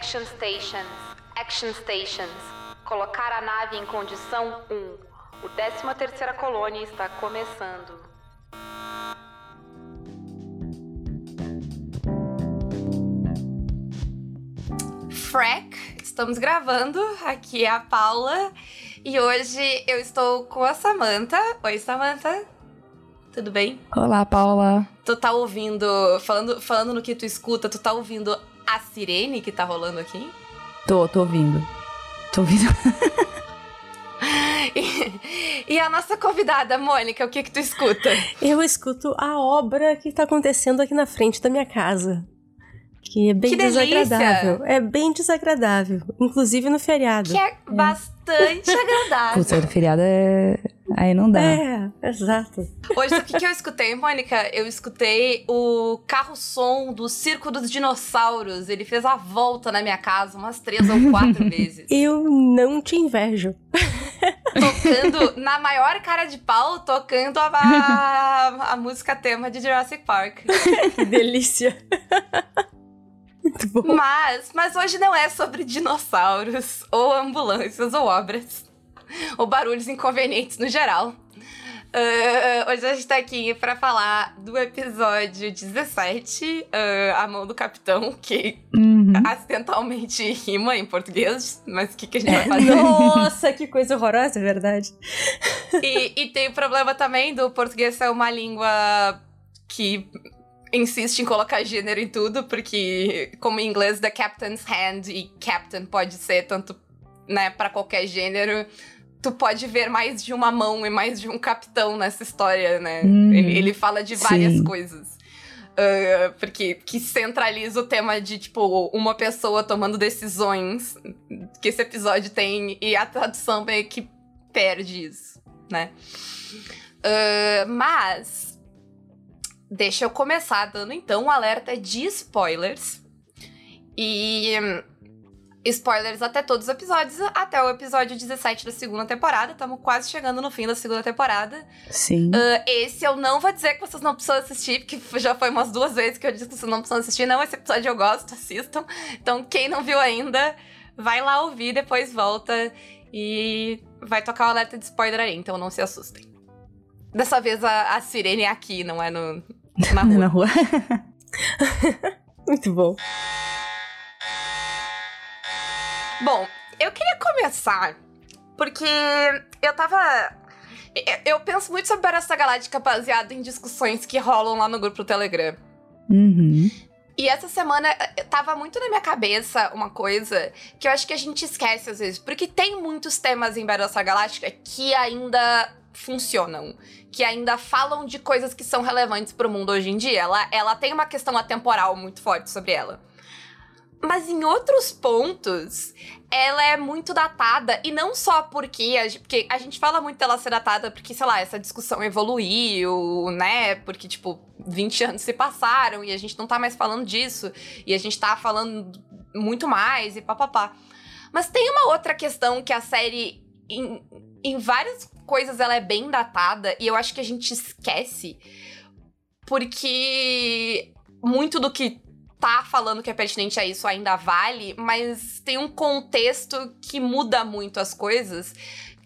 Action Stations. Action Stations. Colocar a nave em condição 1. O 13 terceira colônia está começando. Frack, estamos gravando. Aqui é a Paula e hoje eu estou com a Samantha. Oi, Samantha. Tudo bem? Olá, Paula. Tu tá ouvindo, falando, falando no que tu escuta, tu tá ouvindo a sirene que tá rolando aqui? Tô, tô ouvindo. Tô ouvindo. e, e, a nossa convidada, Mônica, o que que tu escuta? Eu escuto a obra que tá acontecendo aqui na frente da minha casa. Que é bem que desagradável. É bem desagradável. Inclusive no feriado. Que é, é. bastante agradável. Puta, no feriado é. Aí não dá. É, exato. Hoje, o que, que eu escutei, Mônica? Eu escutei o carro-som do Circo dos Dinossauros. Ele fez a volta na minha casa umas três ou quatro vezes. Eu não te invejo. Tocando, na maior cara de pau, tocando a, a, a música tema de Jurassic Park. que delícia. Muito bom. Mas, mas hoje não é sobre dinossauros, ou ambulâncias, ou obras, ou barulhos inconvenientes no geral. Uh, hoje a gente tá aqui pra falar do episódio 17, uh, A Mão do Capitão, que uhum. acidentalmente rima em português, mas o que, que a gente vai fazer? Nossa, que coisa horrorosa, é verdade. E, e tem o problema também do português ser uma língua que insiste em colocar gênero em tudo, porque como em inglês the captain's hand e captain pode ser tanto, né, para qualquer gênero, tu pode ver mais de uma mão e mais de um capitão nessa história, né? Hum, ele, ele fala de várias sim. coisas. Uh, porque que centraliza o tema de, tipo, uma pessoa tomando decisões que esse episódio tem, e a tradução meio que perde isso, né? Uh, mas Deixa eu começar dando então um alerta de spoilers. E spoilers até todos os episódios, até o episódio 17 da segunda temporada. Estamos quase chegando no fim da segunda temporada. Sim. Uh, esse eu não vou dizer que vocês não precisam assistir, porque já foi umas duas vezes que eu disse que vocês não precisam assistir. Não, esse episódio eu gosto, assistam. Então, quem não viu ainda, vai lá ouvir, depois volta e vai tocar o alerta de spoiler aí, então não se assustem. Dessa vez a, a sirene é aqui, não é no, na rua. Na rua. Muito bom. Bom, eu queria começar porque eu tava. Eu penso muito sobre essa galáctica baseado em discussões que rolam lá no grupo do Telegram. Uhum. E essa semana eh, tava muito na minha cabeça uma coisa que eu acho que a gente esquece às vezes. Porque tem muitos temas em Battlestar Galáctica que ainda funcionam, que ainda falam de coisas que são relevantes para o mundo hoje em dia. Ela, ela tem uma questão atemporal muito forte sobre ela. Mas em outros pontos, ela é muito datada, e não só porque a, porque a gente fala muito dela ser datada porque, sei lá, essa discussão evoluiu, né? Porque, tipo, 20 anos se passaram e a gente não tá mais falando disso, e a gente tá falando muito mais e papapá. Mas tem uma outra questão que a série, em, em várias coisas ela é bem datada e eu acho que a gente esquece porque muito do que tá falando que é pertinente a isso ainda vale, mas tem um contexto que muda muito as coisas,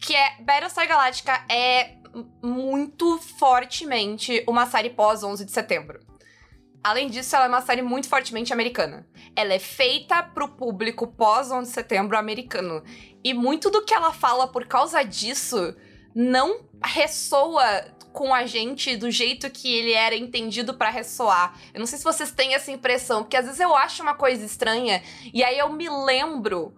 que é Battlestar Galactica é muito fortemente uma série pós 11 de setembro. Além disso, ela é uma série muito fortemente americana. Ela é feita pro público pós 11 de setembro americano. E muito do que ela fala por causa disso não ressoa com a gente do jeito que ele era entendido para ressoar. Eu não sei se vocês têm essa impressão, porque às vezes eu acho uma coisa estranha e aí eu me lembro,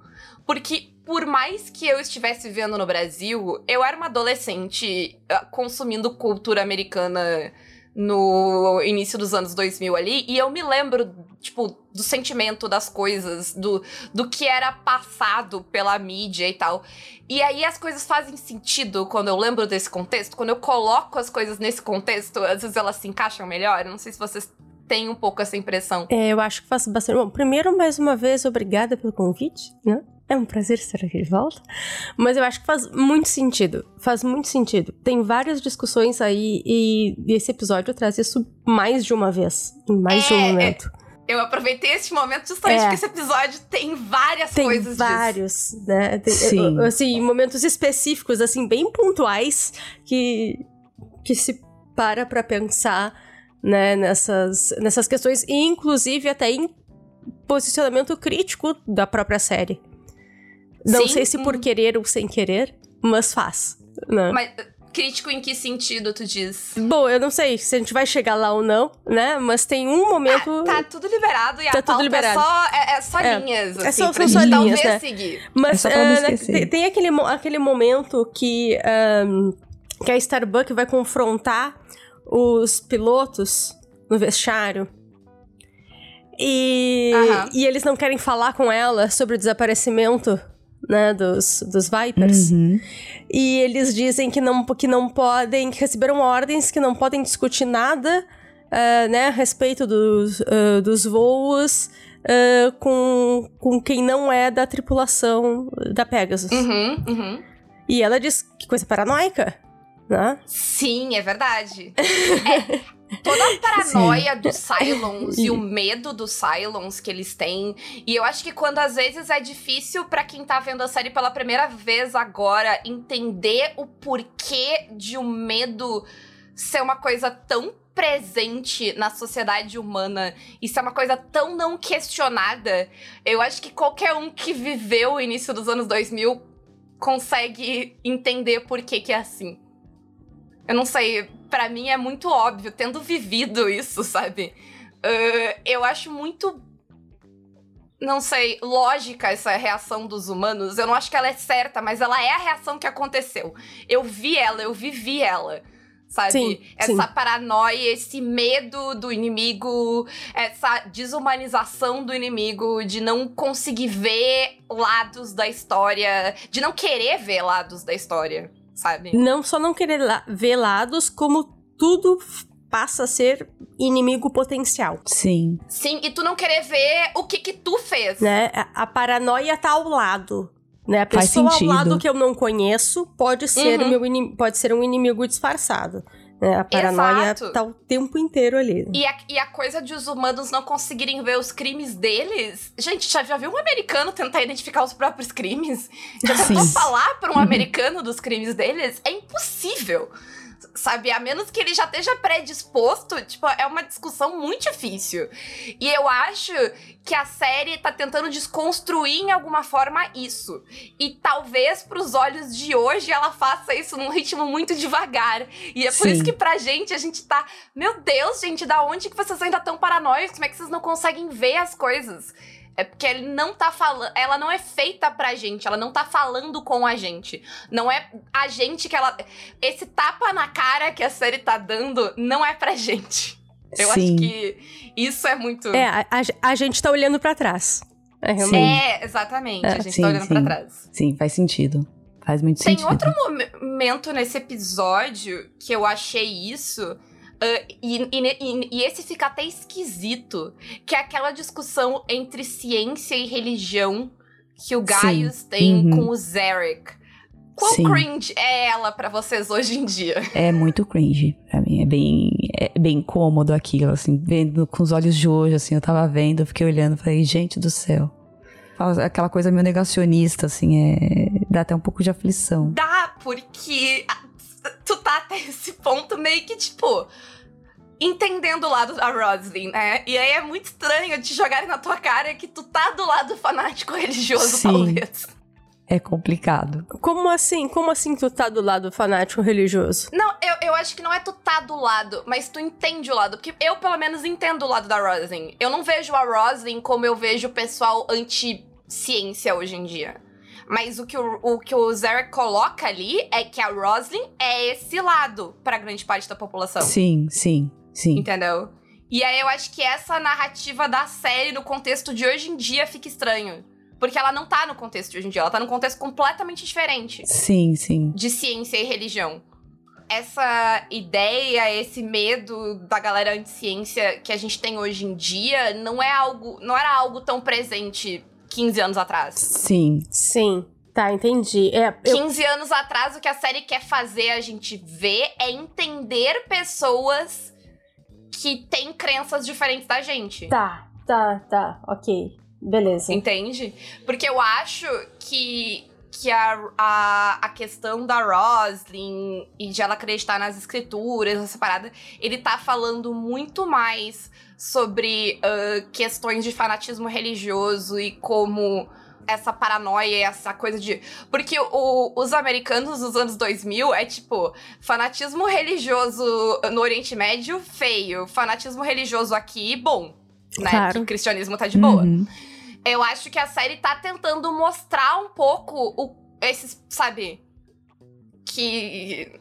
porque por mais que eu estivesse vivendo no Brasil, eu era uma adolescente ah, consumindo cultura americana no início dos anos 2000 ali, e eu me lembro, tipo, do sentimento das coisas, do, do que era passado pela mídia e tal. E aí as coisas fazem sentido quando eu lembro desse contexto, quando eu coloco as coisas nesse contexto, às vezes elas se encaixam melhor. Eu não sei se vocês têm um pouco essa impressão. É, eu acho que faço bastante. Bom, primeiro, mais uma vez, obrigada pelo convite, né? É um prazer estar aqui de volta. Mas eu acho que faz muito sentido. Faz muito sentido. Tem várias discussões aí e esse episódio traz isso mais de uma vez, em mais é, de um é, momento. Eu aproveitei esse momento justamente É. porque esse episódio tem várias Tem coisas disso. vários, né? Tem, Sim. assim, momentos específicos, assim, bem pontuais que, que se para pra pensar, né, nessas, nessas questões, e inclusive até em posicionamento crítico da própria série. Não Sim, sei se por hum. querer ou sem querer, mas faz, né? Mas crítico em que sentido tu diz? Bom, eu não sei se a gente vai chegar lá ou não, né? Mas tem um momento. Tá tudo liberado e a Tá tudo pauta liberado. é só, é, é só É. linhas, É assim, só- pra são gente só linhas, talvez né? seguir. Mas É só pra ah, né, esquecer. tem, aquele, aquele momento que, ahn, que a Starbucks vai confrontar os pilotos no vestiário. E, e eles não querem falar com ela sobre o desaparecimento né, dos, dos Vipers. Uhum. E eles dizem que não, que não podem, que receberam ordens que não podem discutir nada ah, né, a respeito dos, ah, dos voos ah, com, com quem não é da tripulação da Pegasus. Uhum, uhum. E ela diz que coisa paranoica, né? Sim, é verdade. É, toda a paranoia dos Cylons e o medo dos Cylons que eles têm. E eu acho que quando às vezes é difícil pra quem tá vendo a série pela primeira vez agora entender o porquê de o medo ser uma coisa tão presente na sociedade humana e ser uma coisa tão não questionada, eu acho que qualquer um que viveu o início dos anos 2000 consegue entender por que que é assim. Eu não sei, pra mim é muito óbvio, tendo vivido isso, sabe? Ah, eu acho muito. Não sei, lógica essa reação dos humanos. Eu não acho que ela é certa, mas ela é a reação que aconteceu. Eu vi ela, eu vivi ela. Sabe? Sim, essa sim. paranoia, esse medo do inimigo, essa desumanização do inimigo, de não conseguir ver lados da história, de não querer ver lados da história, sabe? Não só não querer la- ver lados, como tudo passa a ser inimigo potencial. Sim. Sim, e tu não querer ver o que que tu fez. né? A, a paranoia tá ao lado. Né? A Faz pessoa ao lado que eu não conheço pode ser, Uhum. meu pode ser um inimigo disfarçado. Né? A paranoia Exato. tá o tempo inteiro ali. E a, e a coisa de os humanos não conseguirem ver os crimes deles. Gente, já, já viu um americano tentar identificar os próprios crimes? Já Sim. tentou falar para um americano dos crimes deles? É impossível. Sabe? A menos que ele já esteja predisposto, tipo, é uma discussão muito difícil. E eu acho que a série tá tentando desconstruir em alguma forma isso. E talvez pros olhos de hoje ela faça isso num ritmo muito devagar. E é por Sim. isso que pra gente a gente tá, meu Deus, gente, da onde que vocês ainda tão paranoicos? Como é que vocês não conseguem ver as coisas? É porque ele não tá falando, ela não é feita pra gente, ela não tá falando com a gente. Não é a gente que ela esse tapa na cara que a série tá dando não é pra gente. Eu Sim. acho que isso é muito É, a, a- a gente tá olhando pra trás. É, realmente. Sim. É, exatamente. É, a gente sim, tá olhando sim. pra trás. Sim, faz sentido. Faz muito Tem sentido. outro momento nesse episódio que eu achei isso. Ah, e, e- e- esse fica até esquisito. Que é aquela discussão entre ciência e religião que o Gaius tem Uhum. com o Zarek. Quão Sim. cringe é ela pra vocês hoje em dia? É muito cringe pra mim. É bem, é bem cômodo aquilo, assim, vendo com os olhos de hoje, assim, eu tava vendo, eu fiquei olhando, falei, gente do céu. Aquela coisa meio negacionista, assim, é. Dá até um pouco de aflição. Dá, porque tu tá até esse ponto meio que, tipo, entendendo o lado da Roslyn, né? E aí é muito estranho te jogarem na tua cara que tu tá do lado fanático religioso, Sim. talvez. É complicado. Como assim? Como assim tu tá do lado fanático religioso? Não, eu, eu acho que não é tu tá do lado, mas tu entende o lado. Porque eu, pelo menos, entendo o lado da Roslyn. Eu não vejo a Roslyn como eu vejo o pessoal anti-ciência hoje em dia. Mas o que o, o que o Zarek coloca ali é que a Roslyn é esse lado pra grande parte da população. Sim, sim, sim. Entendeu? E aí eu acho que essa narrativa da série no contexto de hoje em dia fica estranho. Porque ela não tá no contexto de hoje em dia, ela tá num contexto completamente diferente Sim, sim. de ciência e religião. Essa ideia, esse medo da galera anti-ciência que a gente tem hoje em dia não é algo, não era algo tão presente 15 anos atrás. Sim. Sim. Tá, entendi. É, eu, 15 anos atrás, o que a série quer fazer a gente ver é entender pessoas que têm crenças diferentes da gente. Tá. tá, tá, ok. Beleza. Entende? Porque eu acho que, que a, a, a questão da Roslyn e de ela acreditar nas escrituras, essa parada, ele tá falando muito mais sobre uh, questões de fanatismo religioso e como essa paranoia, essa coisa de. Porque o, os americanos dos anos 2000 é tipo, fanatismo religioso no Oriente Médio, feio. Fanatismo religioso aqui, bom. Né? Claro. Que o cristianismo tá de boa. Uhum. Eu acho que a série tá tentando mostrar um pouco o, esses, sabe? Que.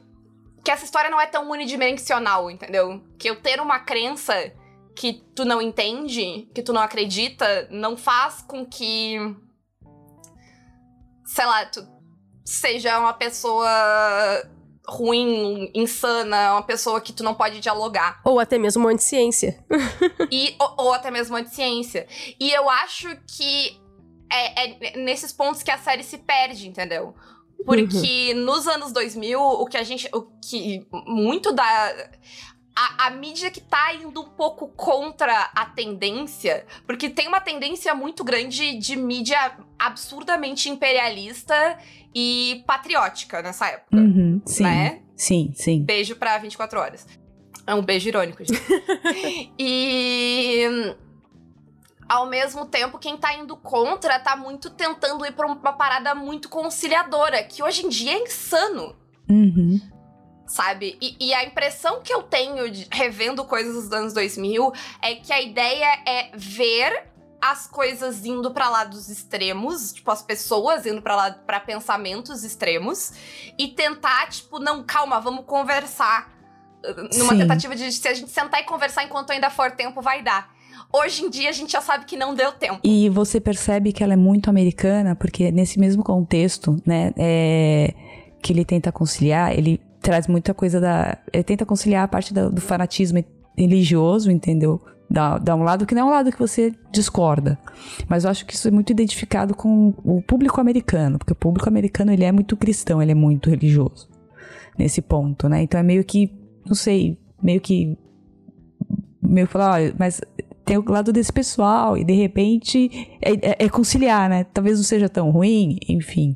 Que essa história não é tão unidimensional, entendeu? Que eu ter uma crença que tu não entende, que tu não acredita, não faz com que. Sei lá, tu seja uma pessoa ruim, insana, uma pessoa que tu não pode dialogar. Ou até mesmo anti-ciência. E, ou, ou até mesmo anti-ciência. E eu acho que é, é nesses pontos que a série se perde, entendeu? Porque nos anos 2000, o que a gente. O que. Muito da. A, a mídia que tá indo um pouco contra a tendência, porque tem uma tendência muito grande de mídia absurdamente imperialista e patriótica nessa época, Uhum, sim. né? Sim, sim. Beijo pra 24 horas. É um beijo irônico, gente. e. Ao mesmo tempo, quem tá indo contra tá muito tentando ir pra uma parada muito conciliadora, que hoje em dia é insano, Uhum. sabe? E, e a impressão que eu tenho de- revendo coisas dos anos 2000 é que a ideia é ver as coisas indo pra lados extremos, tipo, as pessoas indo pra lá para pensamentos extremos e tentar, tipo, não, calma, vamos conversar. Numa Sim. tentativa de se a gente sentar e conversar enquanto ainda for tempo, vai dar. Hoje em dia a gente já sabe que não deu tempo. E você percebe que ela é muito americana, porque nesse mesmo contexto, né, é, que ele tenta conciliar, ele traz muita coisa da. Ele tenta conciliar a parte do fanatismo religioso, entendeu? Dá, dá um lado que não é um lado que você discorda. Mas eu acho que isso é muito identificado com o público americano, porque o público americano ele é muito cristão, ele é muito religioso nesse ponto, né? Então é meio que, não sei, meio que. Meio que falar, olha, mas tem o lado desse pessoal, e de repente é, é- é conciliar, né? Talvez não seja tão ruim, enfim.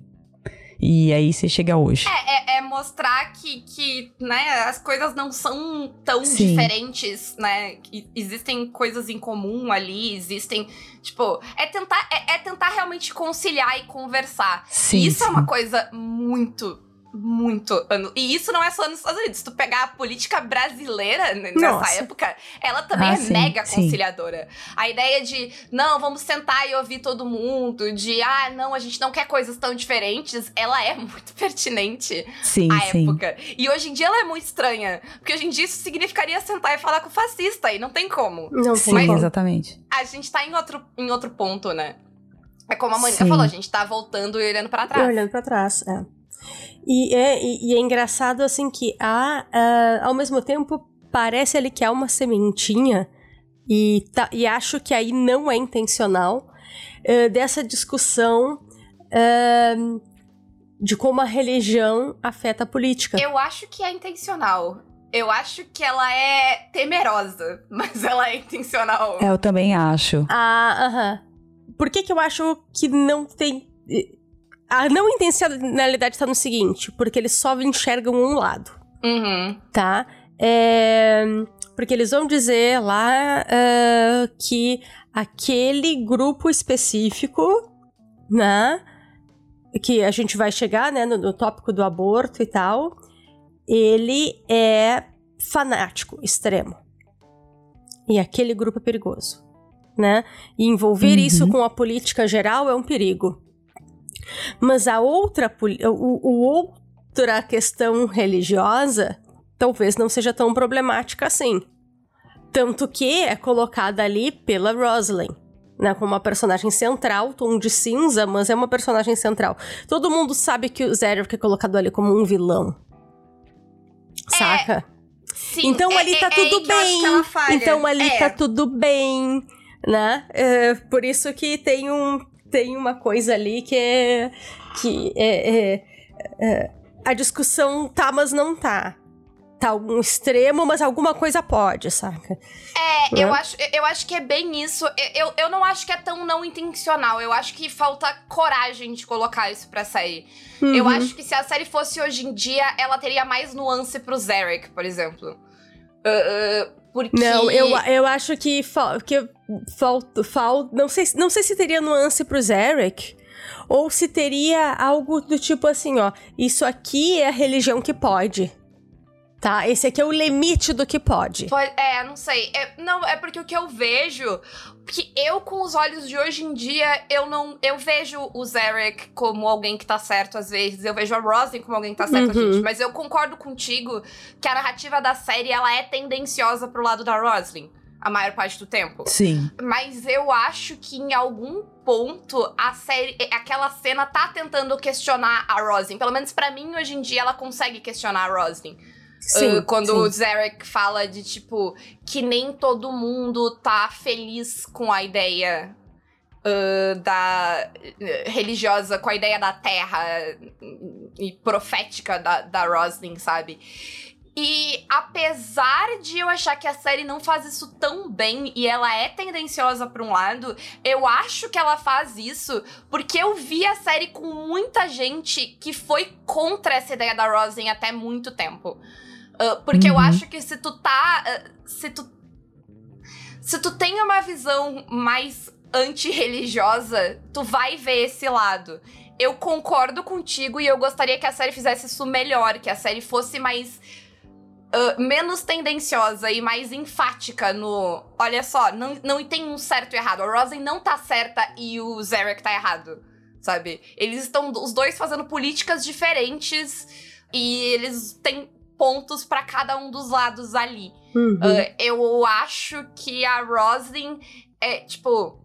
E aí você chega hoje. É, é- é mostrar que, que né, as coisas não são tão Sim. diferentes, né? Existem coisas em comum ali, existem. Tipo, é tentar, é, é tentar realmente conciliar e conversar. Sim, isso é sim. uma coisa muito. Muito. ano- E isso não é só nos Estados Unidos. Se tu pegar a política brasileira nessa Nossa. época, ela também Ah, é sim, mega sim. conciliadora. A ideia de, não, vamos sentar e ouvir todo mundo, de, ah, não, a gente não quer coisas tão diferentes, ela é muito pertinente Sim, à sim. época. E hoje em dia ela é muito estranha. Porque hoje em dia isso significaria sentar e falar com o fascista, e não tem como. Não Sim, como. exatamente. A gente tá em outro, em outro ponto, né? É como a Mônica Sim. falou, a gente tá voltando e olhando pra E trás. olhando pra trás, é. E é, e, e é engraçado, assim, que há, ah, ao mesmo tempo, parece ali que há uma sementinha, e, tá, e acho que aí não é intencional, eh, dessa discussão ah, de como a religião afeta a política. Eu acho que é intencional. Eu acho que ela é temerosa, mas ela é intencional. É, eu também acho. Ah, aham. Por que que eu acho que não tem... A não intencionalidade tá no seguinte, porque eles só enxergam um lado. Uhum. tá? É, porque eles vão dizer lá ah, que aquele grupo específico, né? Que a gente vai chegar, né, no, no tópico do aborto e tal, ele é fanático, extremo. E aquele grupo é perigoso, né? E envolver Uhum. isso com a política geral é um perigo. Mas a outra, o, o outra questão religiosa talvez não seja tão problemática assim. Tanto que é colocada ali pela Rosalind, né, como uma personagem central, tom de cinza, mas é uma personagem central. Todo mundo sabe que o Zedric é colocado ali como um vilão. Saca? Sim, então é- ali é- tá é tudo eu acho bem. Então ali É. tá tudo bem, né? É, por isso que tem um tem uma coisa ali que é que é, é- é, a discussão tá, mas não tá. tá algum extremo, mas alguma coisa pode, saca? É, eu acho, eu acho que é bem isso. Eu, eu não acho que é tão não intencional. Eu acho que falta coragem de colocar isso pra sair. Uhum. Eu acho que se a série fosse hoje em dia, ela teria mais nuance pro Zarek, por exemplo. Uh, uh, porque... Não, eu, eu acho que, fa que falta. Fal não, sei, não sei se teria nuance pro Zarek. Ou se teria algo do tipo assim, ó. Isso aqui é a religião que pode tá? Esse aqui é o limite do que pode. pode é, não sei. É, não, é porque o que eu vejo. Que eu, com os olhos de hoje em dia, eu não. Eu vejo o Zarek como alguém que tá certo às vezes. Eu vejo a Rosin como alguém que tá certo uhum. gente. Mas eu concordo contigo que a narrativa da série ela é tendenciosa pro lado da Roslyn a maior parte do tempo. Sim. Mas eu acho que em algum ponto a série, aquela cena tá tentando questionar a Rosin. Pelo menos para mim hoje em dia ela consegue questionar a Rosin. Sim, uh, quando sim. o Zarek fala de, tipo, que nem todo mundo tá feliz com a ideia uh, da uh, religiosa, com a ideia da terra e profética da, da Roslin, sabe? E apesar de eu achar que a série não faz isso tão bem e ela é tendenciosa para um lado, eu acho que ela faz isso porque eu vi a série com muita gente que foi contra essa ideia da Roslyn até muito tempo. Uh, porque uhum. eu acho que se tu tá. Uh, se tu. Se tu tem uma visão mais antirreligiosa, tu vai ver esse lado. Eu concordo contigo e eu gostaria que a série fizesse isso melhor, que a série fosse mais. Uh, menos tendenciosa e mais enfática no. Olha só, não, não tem um certo e errado. A Rosen não tá certa e o Zarek tá errado. Sabe? Eles estão os dois fazendo políticas diferentes e eles têm pontos para cada um dos lados ali. Uhum. Uh, eu acho que a Roslyn é, tipo.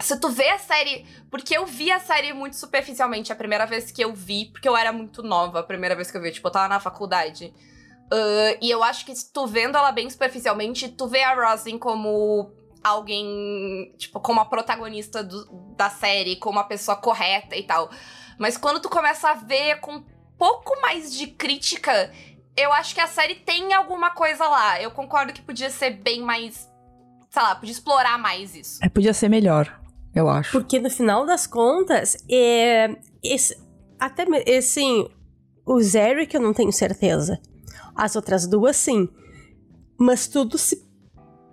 Se tu vê a série. Porque eu vi a série muito superficialmente a primeira vez que eu vi, porque eu era muito nova a primeira vez que eu vi. Tipo, eu tava na faculdade. Uh, e eu acho que tu vendo ela bem superficialmente, tu vê a Roslyn como alguém, tipo, como a protagonista do, da série, como a pessoa correta e tal. Mas quando tu começa a ver com um pouco mais de crítica, eu acho que a série tem alguma coisa lá. Eu concordo que podia ser bem mais. Sei lá, podia explorar mais isso. É, podia ser melhor, eu acho. Porque no final das contas, é, esse, até assim, o Zeric eu não tenho certeza. As outras duas sim. Mas tudo se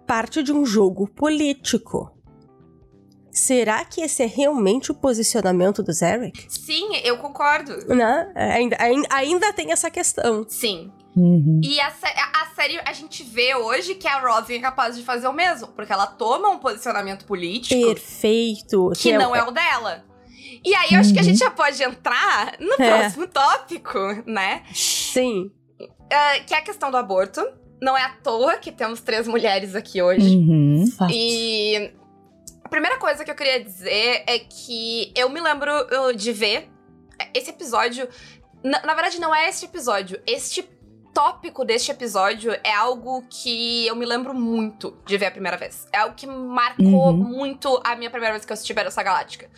parte de um jogo político. Será que esse é realmente o posicionamento do Zarek? Sim, eu concordo. Né? Ainda, ainda, ainda tem essa questão. Sim. Uhum. E a, a, a, série, a gente vê hoje que a Robin é capaz de fazer o mesmo, porque ela toma um posicionamento político. Perfeito. Que, que não é o... é o dela. E aí, eu acho que a uhum. gente já pode entrar no é. próximo tópico, né? Sim. Uh, que é a questão do aborto. Não é à toa que temos três mulheres aqui hoje. Uhum. E a primeira coisa que eu queria dizer é que eu me lembro de ver esse episódio. Na, na verdade, não é este episódio. Este tópico deste episódio é algo que eu me lembro muito de ver a primeira vez. É algo que marcou uhum. muito a minha primeira vez que eu assisti Battlestar Galáctica.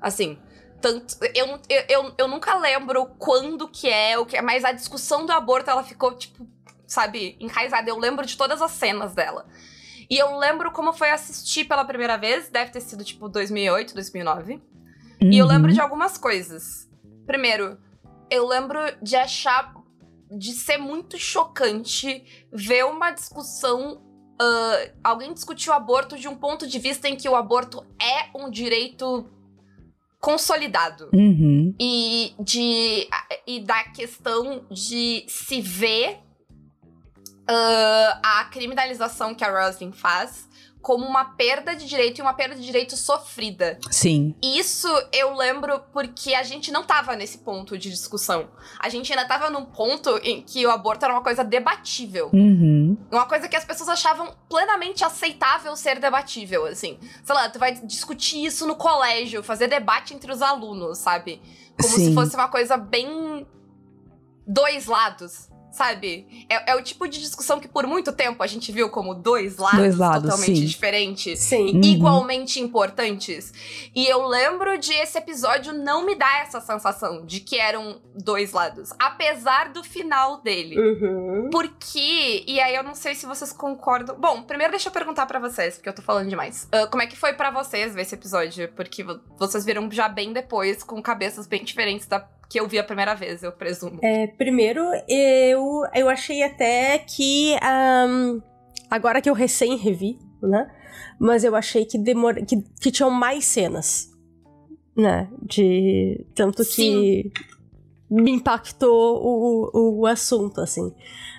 Assim, tanto. Eu, eu, eu, eu, nunca lembro quando que é, o que é, mas a discussão do aborto ela ficou, tipo, sabe, enraizada. Eu lembro de todas as cenas dela. E eu lembro como foi assistir pela primeira vez, deve ter sido tipo 2008, 2009. Uhum. E eu lembro uhum. de algumas coisas. Primeiro, eu lembro de achar. de ser muito chocante ver uma discussão. Uh, alguém discutir o aborto de um ponto de vista em que o aborto é um direito consolidado. Uhum. E, de, e da questão de se ver uh, a criminalização que a Roslyn faz como uma perda de direito e uma perda de direito sofrida. Sim. Isso eu lembro porque a gente não tava nesse ponto de discussão. A gente ainda tava num ponto em que o aborto era uma coisa debatível. Uhum. Uma coisa que as pessoas achavam plenamente aceitável ser debatível, assim. Sei lá, tu vai discutir isso no colégio, fazer debate entre os alunos, sabe? Como Sim. se fosse uma coisa bem dois lados sabe? É, é, o tipo de discussão que por muito tempo a gente viu como dois lados, dois lados totalmente sim. diferentes sim. e igualmente uhum. importantes. E eu lembro de esse episódio não me dar essa sensação de que eram dois lados, apesar do final dele. Uhum. Porque, e aí eu não sei se vocês concordam. Bom, primeiro deixa eu perguntar para vocês, porque eu tô falando demais. Uh, como é que foi para vocês ver esse episódio? Porque vocês viram já bem depois, com cabeças bem diferentes da que eu vi a primeira vez, eu presumo. É, primeiro, eu, eu achei até que. Um, agora que eu recém revi, né? Mas eu achei que, demor que, que tinham mais cenas. Né? De. Tanto Sim. que me impactou o, o assunto, assim.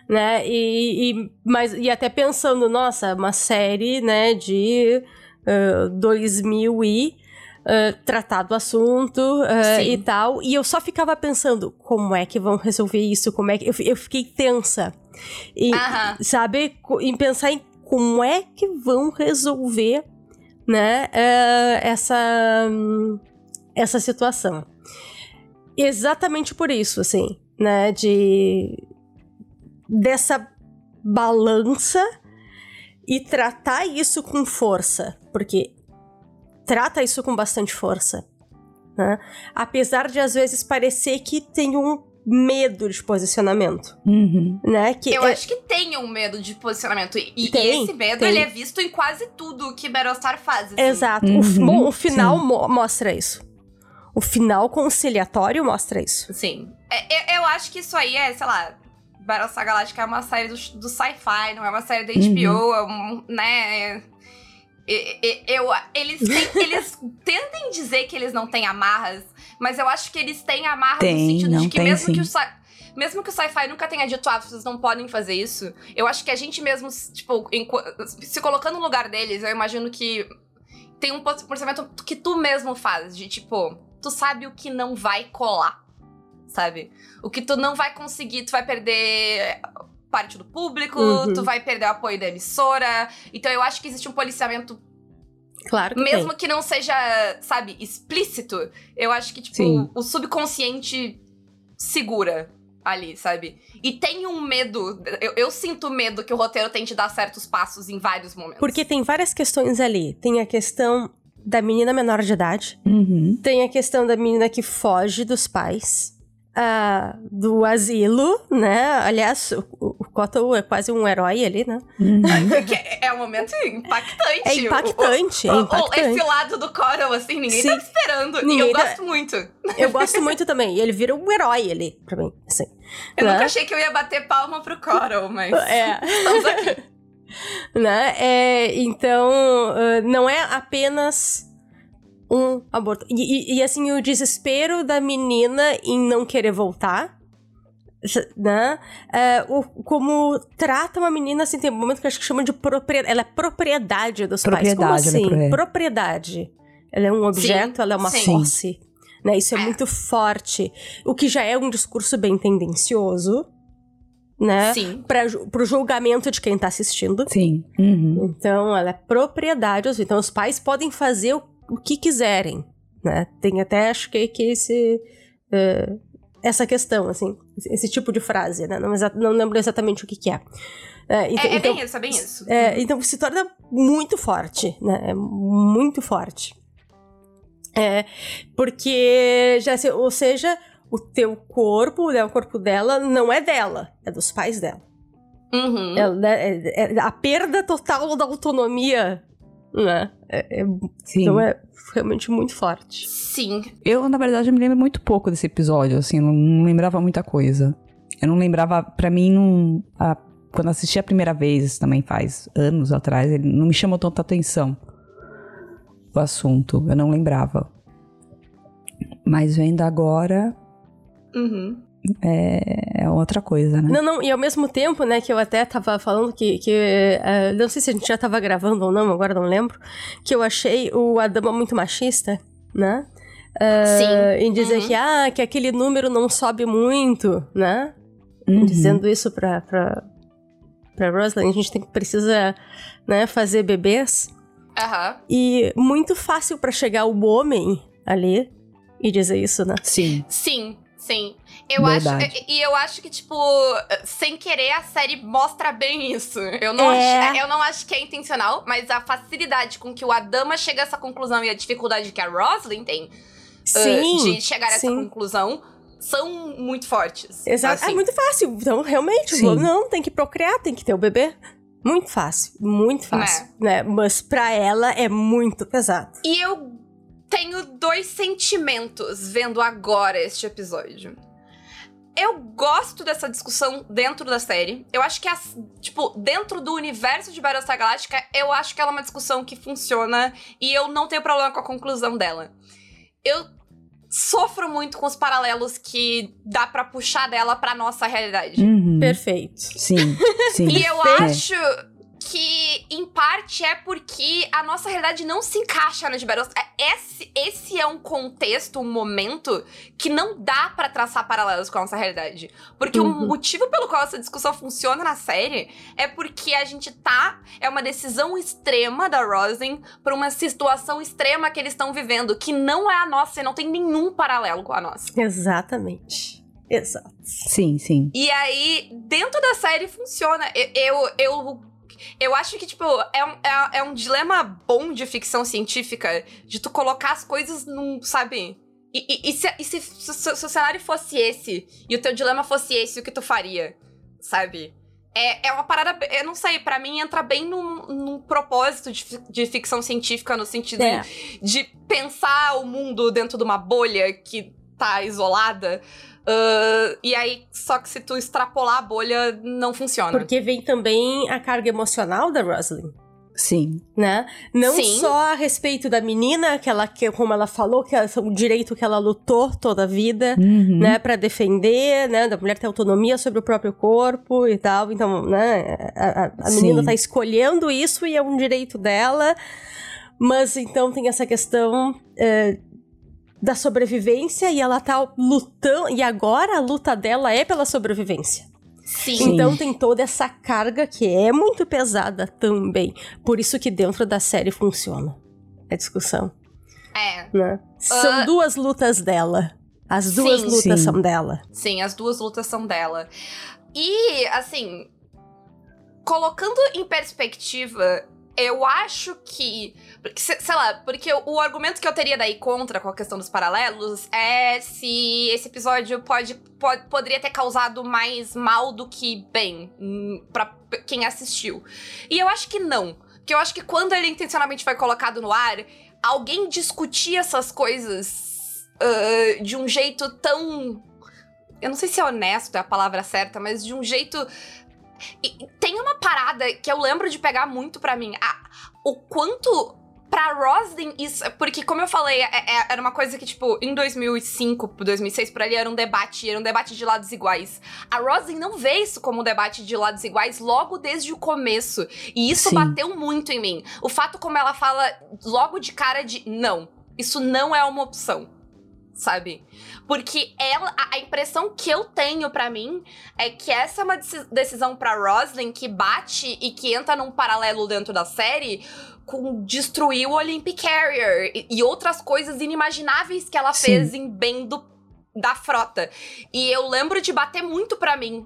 Né? E, e, mas, e até pensando, nossa, uma série, né, de uh, 2000 e uh, tratar do assunto uh, e tal. E eu só ficava pensando, como é que vão resolver isso? Como é que. Eu, eu fiquei tensa. E, sabe? Em pensar em como é que vão resolver, né? Uh, essa. Essa situação. Exatamente por isso, assim, né? De. Dessa balança e tratar isso com força. Porque trata isso com bastante força. Né? Apesar de às vezes parecer que tem um medo de posicionamento, uhum. né? Que eu é... acho que tem um medo de posicionamento e, tem, e esse medo tem. ele é visto em quase tudo que Battlestar faz. Assim. Exato. Uhum. O, bom, o final mo mostra isso. O final conciliatório mostra isso. Sim. É, eu, eu acho que isso aí é, sei lá, Battlestar Galactica é uma série do, do sci-fi, não é uma série da HBO, uhum. é um, né? Eu, eles, têm, eles tentem dizer que eles não têm amarras, mas eu acho que eles têm amarras tem, no sentido de que tem, mesmo sim. que o mesmo que o sci-fi nunca tenha dito, ah, vocês não podem fazer isso, eu acho que a gente mesmo, tipo, em, se colocando no lugar deles, eu imagino que tem um pensamento que tu mesmo faz, de tipo, tu sabe o que não vai colar, sabe? O que tu não vai conseguir, tu vai perder parte do público, uhum. tu vai perder o apoio da emissora. Então eu acho que existe um policiamento. Claro que Mesmo tem. que não seja, sabe, explícito, eu acho que, tipo, Sim. o subconsciente segura ali, sabe? E tem um medo. Eu, eu, sinto medo que o roteiro tente dar certos passos em vários momentos. Porque tem várias questões ali. Tem a questão da menina menor de idade. Uhum. Tem a questão da menina que foge dos pais. Uh, do asilo, né? Aliás, o, o Cotton é quase um herói ali, né? Uhum. é, é um momento impactante. É impactante, o, o, é impactante. Esse lado do Coral, assim, ninguém Sim. tá esperando. Ninguém e eu tá... gosto muito. Eu gosto muito também. E ele vira um herói ali, pra mim, assim. Eu né? nunca achei que eu ia bater palma pro Coral, mas... É. Estamos aqui. né? É, então, uh, não é apenas um aborto. E, e, e, assim, o desespero da menina em não querer voltar. Né? É, o, como trata uma menina, assim, tem um momento que eu acho que chama de propriedade. Ela é propriedade dos propriedade, pais. Como assim? É propriedade. Ela é um objeto, sim, ela é uma sim. posse. Né? Isso é, é muito forte. O que já é um discurso bem tendencioso. Né? Sim. Pra, pro julgamento de quem tá assistindo. Sim. Uhum. Então, ela é propriedade. Então, os pais podem fazer o o que quiserem, né? Tem até, acho que, que esse... Uh, essa questão, assim, esse tipo de frase, né? Não, não lembro exatamente o que que é. É, então, é, é bem isso, é bem isso. É, então se torna muito forte, né? É muito forte. É, porque, já, ou seja, o teu corpo, né, o corpo dela, não é dela, é dos pais dela. Uhum. Ela, é, é, a perda total da autonomia né? É, é, então é realmente muito forte. Sim. Eu, na verdade, me lembro muito pouco desse episódio, assim, não, não lembrava muita coisa. Eu não lembrava, para mim, não, a, quando assisti a primeira vez, também faz anos atrás, ele não me chamou tanta atenção o assunto, eu não lembrava. Mas vendo agora, uhum. É, é, outra coisa, né? Não, não, e ao mesmo tempo, né, que eu até tava falando que, que uh, não sei se a gente já tava gravando ou não, agora não lembro, que eu achei o Adama muito machista, né? Uh, Sim. Em dizer uhum. que, ah, que aquele número não sobe muito, né? Uhum. Dizendo isso pra, pra, pra Rosalind, a gente tem, precisa né, fazer bebês. Aham. E muito fácil para chegar o homem ali e dizer isso, né? Sim. Sim, Sim. Eu Verdade. acho. E eu acho que, tipo, sem querer, a série mostra bem isso. Eu não, É. acho, eu não acho que é intencional, mas a facilidade com que o Adama chega a essa conclusão e a dificuldade que a Roslyn tem uh, Sim. de chegar a essa sim. conclusão são muito fortes. Exato. assim. É muito fácil. Então, realmente, Sim. não, tem que procriar, tem que ter o bebê. Muito fácil, muito fácil, né? Mas pra ela é muito pesado. E eu tenho dois sentimentos vendo agora este episódio. Eu gosto dessa discussão dentro da série. Eu acho que, as, tipo, dentro do universo de Battlestar Galactica, eu acho que ela é uma discussão que funciona e eu não tenho problema com a conclusão dela. Eu sofro muito com os paralelos que dá pra puxar dela pra nossa realidade. Uhum. Perfeito. Sim, sim. E eu É. acho que, em parte, é porque a nossa realidade não se encaixa na de Battlestar. Esse, esse é um contexto, um momento que não dá pra traçar paralelos com a nossa realidade. Porque o Uhum. motivo pelo qual essa discussão funciona na série é porque a gente tá. É uma decisão extrema da Rosin pra uma situação extrema que eles estão vivendo, que não é a nossa e não tem nenhum paralelo com a nossa. Exatamente. Exato. Sim, sim. E aí, dentro da série funciona. Eu, eu, eu, eu acho que, tipo, é um, é, é um dilema bom de ficção científica de tu colocar as coisas num, sabe? E, e- e se, e se, se- se o cenário fosse esse, e o teu dilema fosse esse, o que tu faria? Sabe? É, é uma parada, eu não sei, pra mim entra bem num, num propósito de, de ficção científica, no sentido É. de pensar o mundo dentro de uma bolha que tá isolada. Ah, e aí, só que se tu extrapolar a bolha, não funciona. Porque vem também a carga emocional da Roslyn. Sim. né? Não Sim. só a respeito da menina, que ela, que, como ela falou, que é o direito que ela lutou toda a vida, Uhum. né, para defender, né, da mulher ter autonomia sobre o próprio corpo e tal. Então, né, a, a- Sim. menina tá escolhendo isso e é um direito dela. Mas então tem essa questão é, da sobrevivência e ela tá lutando. E agora a luta dela é pela sobrevivência. Sim. Então tem toda essa carga que é muito pesada também. Por isso que dentro da série funciona a discussão, É, né? São Ah. duas lutas dela. As duas Sim. lutas Sim. são dela. sim, as duas lutas são dela. E, assim, colocando em perspectiva, eu acho que. Sei lá, porque o, argumento que eu teria daí contra com a questão dos paralelos é se esse episódio pode, pode poderia ter causado mais mal do que bem hum, pra p- quem assistiu. E eu acho que não. Porque eu acho que quando ele intencionalmente foi colocado no ar, alguém discutir essas coisas ah, de um jeito tão. Eu não sei se é honesto é a palavra certa, mas de um jeito. E- tem uma parada que eu lembro de pegar muito pra mim. A- o quanto. Pra Roslyn, isso. Porque, como eu falei, é- é- era uma coisa que, tipo, em 2005, 2006, por ali, era um debate, era um debate de lados iguais. A Roslyn não vê isso como um debate de lados iguais logo desde o começo. E isso Sim. bateu muito em mim. O fato como ela fala logo de cara de não, isso não é uma opção. Sabe? Porque ela, a, impressão que eu tenho pra mim é que essa é uma deci- decisão pra Roslyn que bate e que entra num paralelo dentro da série com destruir o Olympic Carrier e, e outras coisas inimagináveis que ela Sim. fez em bem do, da frota. E eu lembro de bater muito pra mim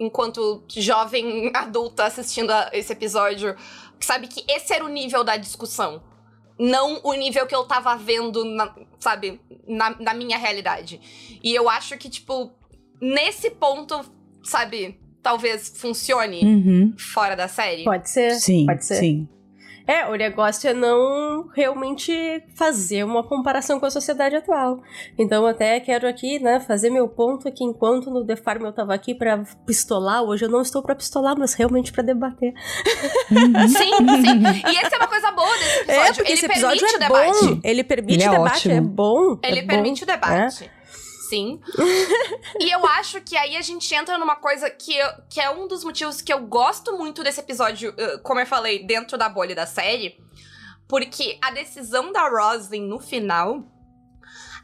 enquanto jovem adulta assistindo a esse episódio, sabe que esse era o nível da discussão. Não o nível que eu tava vendo, na- sabe, na, na minha realidade. E eu acho que, tipo, nesse ponto, sabe, talvez funcione Uhum. fora da série. Pode ser. Sim, Pode ser. sim. É, o negócio é não realmente fazer uma comparação com a sociedade atual. Então, até quero aqui, né, fazer meu ponto aqui enquanto no The Farm eu tava aqui pra pistolar. Hoje eu não estou pra pistolar, mas realmente pra debater. Uhum. Sim, sim. E essa é uma coisa boa desse episódio. É, porque Ele esse episódio permite é o debate. bom. Ele permite Ele é debate, ótimo. é bom. Ele é bom. permite o debate. Sim. e eu acho que aí a gente entra numa coisa que, eu- que é um dos motivos que eu gosto muito desse episódio, uh, como eu falei, dentro da bolha da série. Porque a decisão da Roslyn no final.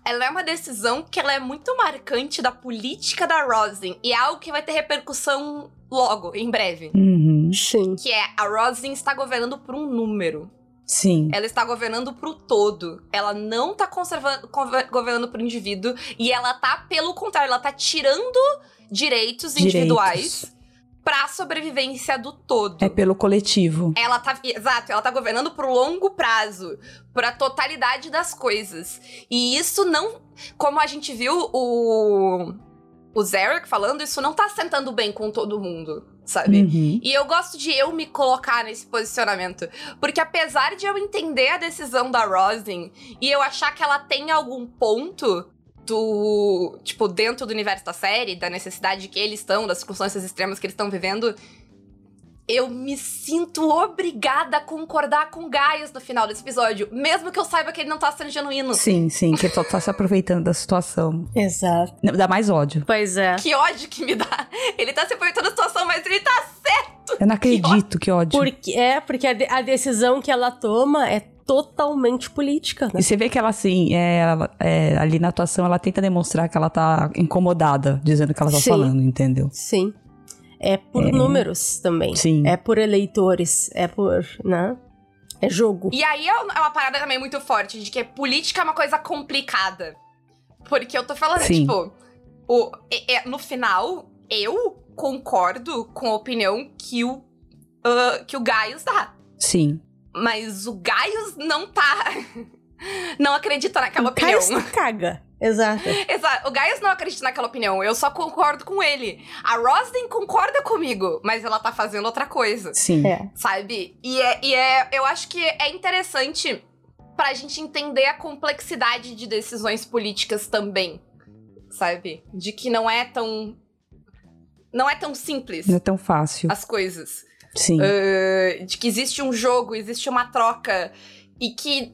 Ela é uma decisão que ela é muito marcante da política da Roslyn. E é algo que vai ter repercussão logo, em breve. Uhum. Sim. Que é a Roslyn está governando por um número. Sim. Ela está governando pro todo. Ela não tá conservando, governando pro indivíduo. E ela tá, pelo contrário, ela tá tirando direitos, Direitos. individuais pra sobrevivência do todo. É pelo coletivo. Ela tá. Exato, ela tá governando pro longo prazo, pra totalidade das coisas. E isso não. Como a gente viu o. O Zarek falando, isso não tá sentando bem com todo mundo, sabe? Uhum. E eu gosto de eu me colocar nesse posicionamento. Porque apesar de eu entender a decisão da Rosin e eu achar que ela tem algum ponto do. Tipo, dentro do universo da série, da necessidade que eles estão, das circunstâncias extremas que eles estão vivendo. Eu me sinto obrigada a concordar com o Gaius no final desse episódio. Mesmo que eu saiba que ele não tá sendo genuíno. Sim, sim, que ele só tá se aproveitando da situação. Exato. Dá mais ódio. Pois é. Que ódio que me dá. Ele tá se aproveitando da situação, mas ele tá certo. Eu não acredito, que ódio. Porque, é, porque a, de- a decisão que ela toma é totalmente política, né? E você vê que ela, assim, é, ela- é, ali na atuação, ela tenta demonstrar que ela tá incomodada, dizendo o que ela tá Sim. falando, entendeu? Sim. É por números também. Sim. É por eleitores. É por, né? É jogo. E aí é uma parada também muito forte, de que política é uma coisa complicada. Porque eu tô falando, Sim. tipo, o, é- é- no final, eu concordo com a opinião que o, ah, que o Gaius dá. Sim. Mas o Gaius não tá. não acredita naquela O opinião. se caga. Exato. Exato. O Gaius não acredita naquela opinião. Eu só concordo com ele. A Roslyn concorda comigo, mas ela tá fazendo outra coisa Sim. É. sabe? E é, e é eu acho que é interessante pra gente entender a complexidade de decisões políticas também, sabe? De que não é tão não é tão simples Não é tão fácil. as coisas. Sim. Uh, de que existe um jogo, existe uma troca e que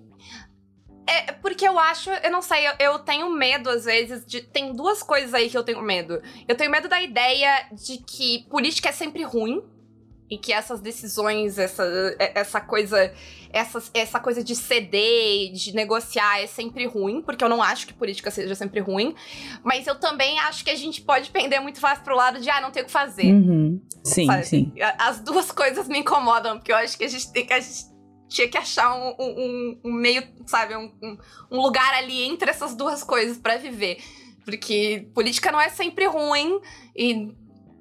é porque eu acho, eu não sei, eu, eu tenho medo às vezes de tem duas coisas aí que eu tenho medo. Eu tenho medo da ideia de que política é sempre ruim e que essas decisões, essa, essa coisa, essas, essa coisa de ceder, de negociar é sempre ruim, porque eu não acho que política seja sempre ruim, mas eu também acho que a gente pode pender muito fácil pro lado de ah, não tem o que fazer. Uhum. Sim, Sabe? sim. As duas coisas me incomodam, porque eu acho que a gente tem que. A gente tinha que achar um, um- um- meio, sabe, um, um- lugar ali entre essas duas coisas pra viver. Porque política não é sempre ruim e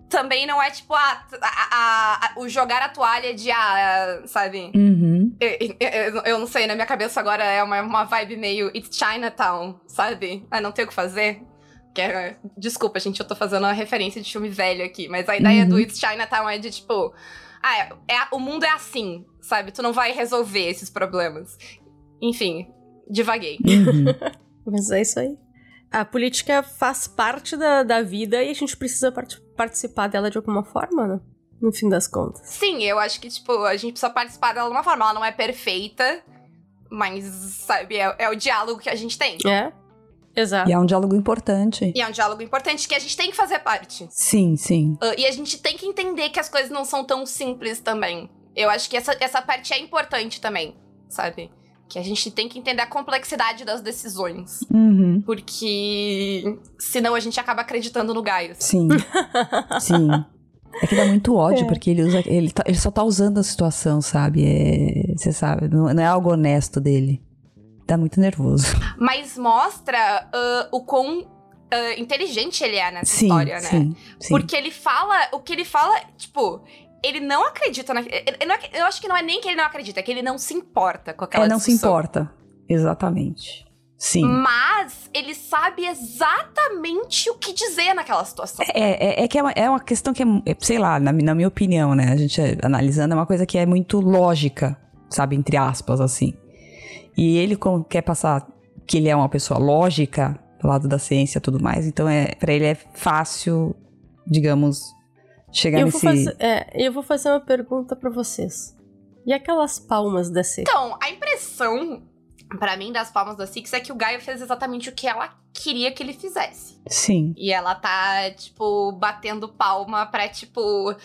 também não é tipo ah, a, a- a- o jogar a toalha de ah, sabe? Uhum. Eu, eu- eu não sei, na minha cabeça agora é uma, uma vibe meio It's Chinatown, sabe? Ah, não tem o que fazer. Que é- desculpa, gente, eu tô fazendo uma referência de filme velho aqui, mas a ideia Uhum. do It's Chinatown é de tipo. Ah, é, é- o mundo é assim, sabe? Tu não vai resolver esses problemas. Enfim, divaguei. Uhum. Mas é isso aí. A política faz parte da, da vida e a gente precisa part- participar dela de alguma forma, né? No fim das contas. Sim, eu acho que, tipo, a gente precisa participar dela de uma forma. Ela não é perfeita, mas, sabe, é, é o diálogo que a gente tem. É? Exato. E é um diálogo importante. E é um diálogo importante que a gente tem que fazer parte. Sim, sim. Ah, e a gente tem que entender que as coisas não são tão simples também. Eu acho que essa, essa parte é importante também, sabe? Que a gente tem que entender a complexidade das decisões. Uhum. Porque senão a gente acaba acreditando no Gaius. Sim. Sim. É que dá muito ódio, É. porque ele usa. Ele, tá- ele só tá usando a situação, sabe? É, você sabe, não, não é algo honesto dele. Dá muito nervoso. Mas mostra ah, o quão ah, inteligente ele é nessa Sim, história, né? sim, sim. Porque ele fala. O que ele fala, tipo. Ele não acredita na. ele- ele não eu acho que não é nem que ele não acredita, é que ele não se importa com aquela É, não se discussão. importa. Exatamente. Sim. Mas ele sabe exatamente o que dizer naquela situação. É, é, é que é uma, é uma questão que é, é, sei lá, na, na minha opinião, né? A gente é, analisando, é uma coisa que é muito lógica, sabe? Entre aspas, assim. E ele como quer passar que ele é uma pessoa lógica, do lado da ciência e tudo mais, então é para ele é fácil, digamos, chegar Eu nesse... vou, fazer, é, eu vou fazer uma pergunta pra vocês. E aquelas palmas da seca? Então, a impressão, pra mim, das palmas da Six é que o Gaio fez exatamente o que ela queria que ele fizesse. Sim. E ela tá, tipo, batendo palma pra, tipo.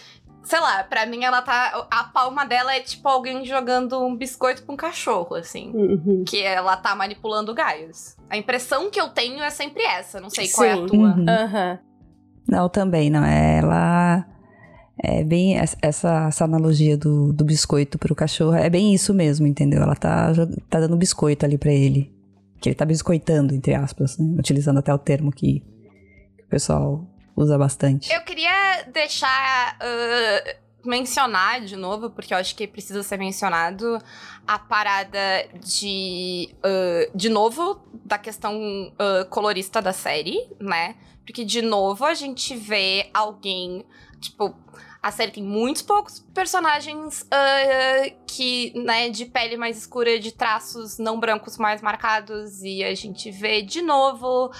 Sei lá, pra mim ela tá. A palma dela é tipo alguém jogando um biscoito pra um cachorro, assim. Uhum. Que ela tá manipulando o Gaius. A impressão que eu tenho é sempre essa. Não sei qual é a Sim. tua. Uhum. Aham. Não, também, não. é, Ela. É bem essa, essa analogia do, do biscoito pro cachorro. É bem isso mesmo, entendeu? Ela tá, tá dando biscoito ali para ele. Que ele tá biscoitando, entre aspas, né? Utilizando até o termo que o pessoal usa bastante. Eu queria deixar. Uh mencionar de novo, porque eu acho que precisa ser mencionado, a parada de. Uh, de novo, da questão uh, colorista da série, né? Porque, de novo, a gente vê alguém. Tipo, a série tem muitos poucos personagens uh, que, né, de pele mais escura, de traços não brancos mais marcados, e a gente vê de novo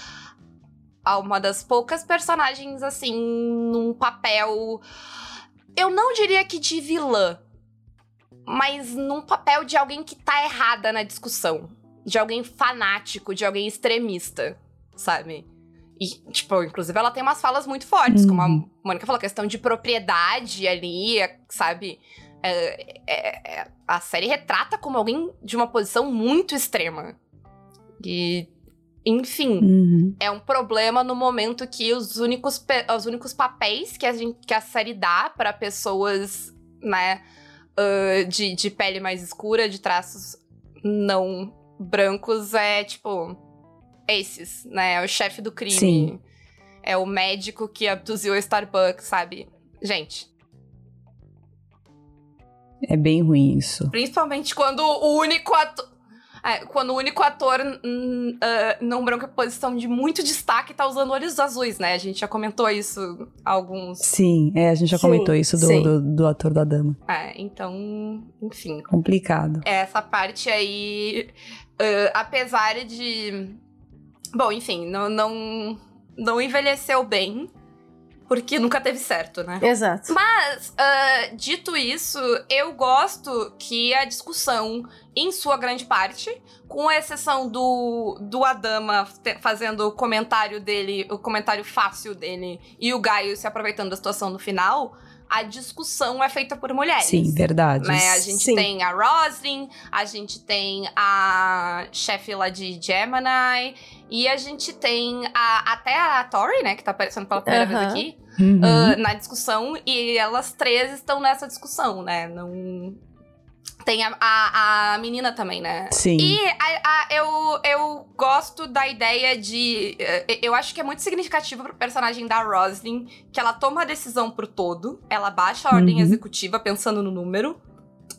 uma das poucas personagens, assim, num papel eu não diria que de vilã, mas num papel de alguém que tá errada na discussão. De alguém fanático, de alguém extremista, sabe? E, tipo, inclusive ela tem umas falas muito fortes, uhum. como a uhum. Mônica falou, questão de propriedade ali, sabe? É, é, é, a série retrata como alguém de uma posição muito extrema. E enfim, uhum. é um problema no momento que os únicos, os únicos papéis que a, gente, que a série dá para pessoas, né, uh, de, de pele mais escura, de traços não brancos, é tipo. Esses, né? É o chefe do crime. Sim. É o médico que abduziu o Starbucks, sabe? Gente. É bem ruim isso. Principalmente quando o único ator. É, quando o único ator uh, não branco em posição de muito destaque tá usando olhos azuis, né? A gente já comentou isso alguns. Sim, é, a gente já sim, comentou isso do, do, do, ator da dama. É, então, enfim. Complicado. Essa parte aí, uh, apesar de. Bom, enfim, não, não, não envelheceu bem porque nunca teve certo, né? Exato. Mas, uh, dito isso, eu gosto que a discussão, em sua grande parte, com exceção do, do Adama fazendo o comentário dele, o comentário fácil dele, e o Gaio se aproveitando da situação no final, a discussão é feita por mulheres. Sim, verdade. Né? A gente Sim. tem a Roslyn, a gente tem a chefe lá de Gemini, e a gente tem a, até a Tori, né, que tá aparecendo pela primeira vez aqui, uhum. uh, na discussão, e elas três estão nessa discussão, né? Não tem a, a, a, menina também, né? Sim. E a, a, eu, eu gosto da ideia de. Eh, eu acho que é muito significativo pro personagem da Roslyn que ela toma a decisão pro todo, ela baixa a ordem uhum. executiva pensando no número,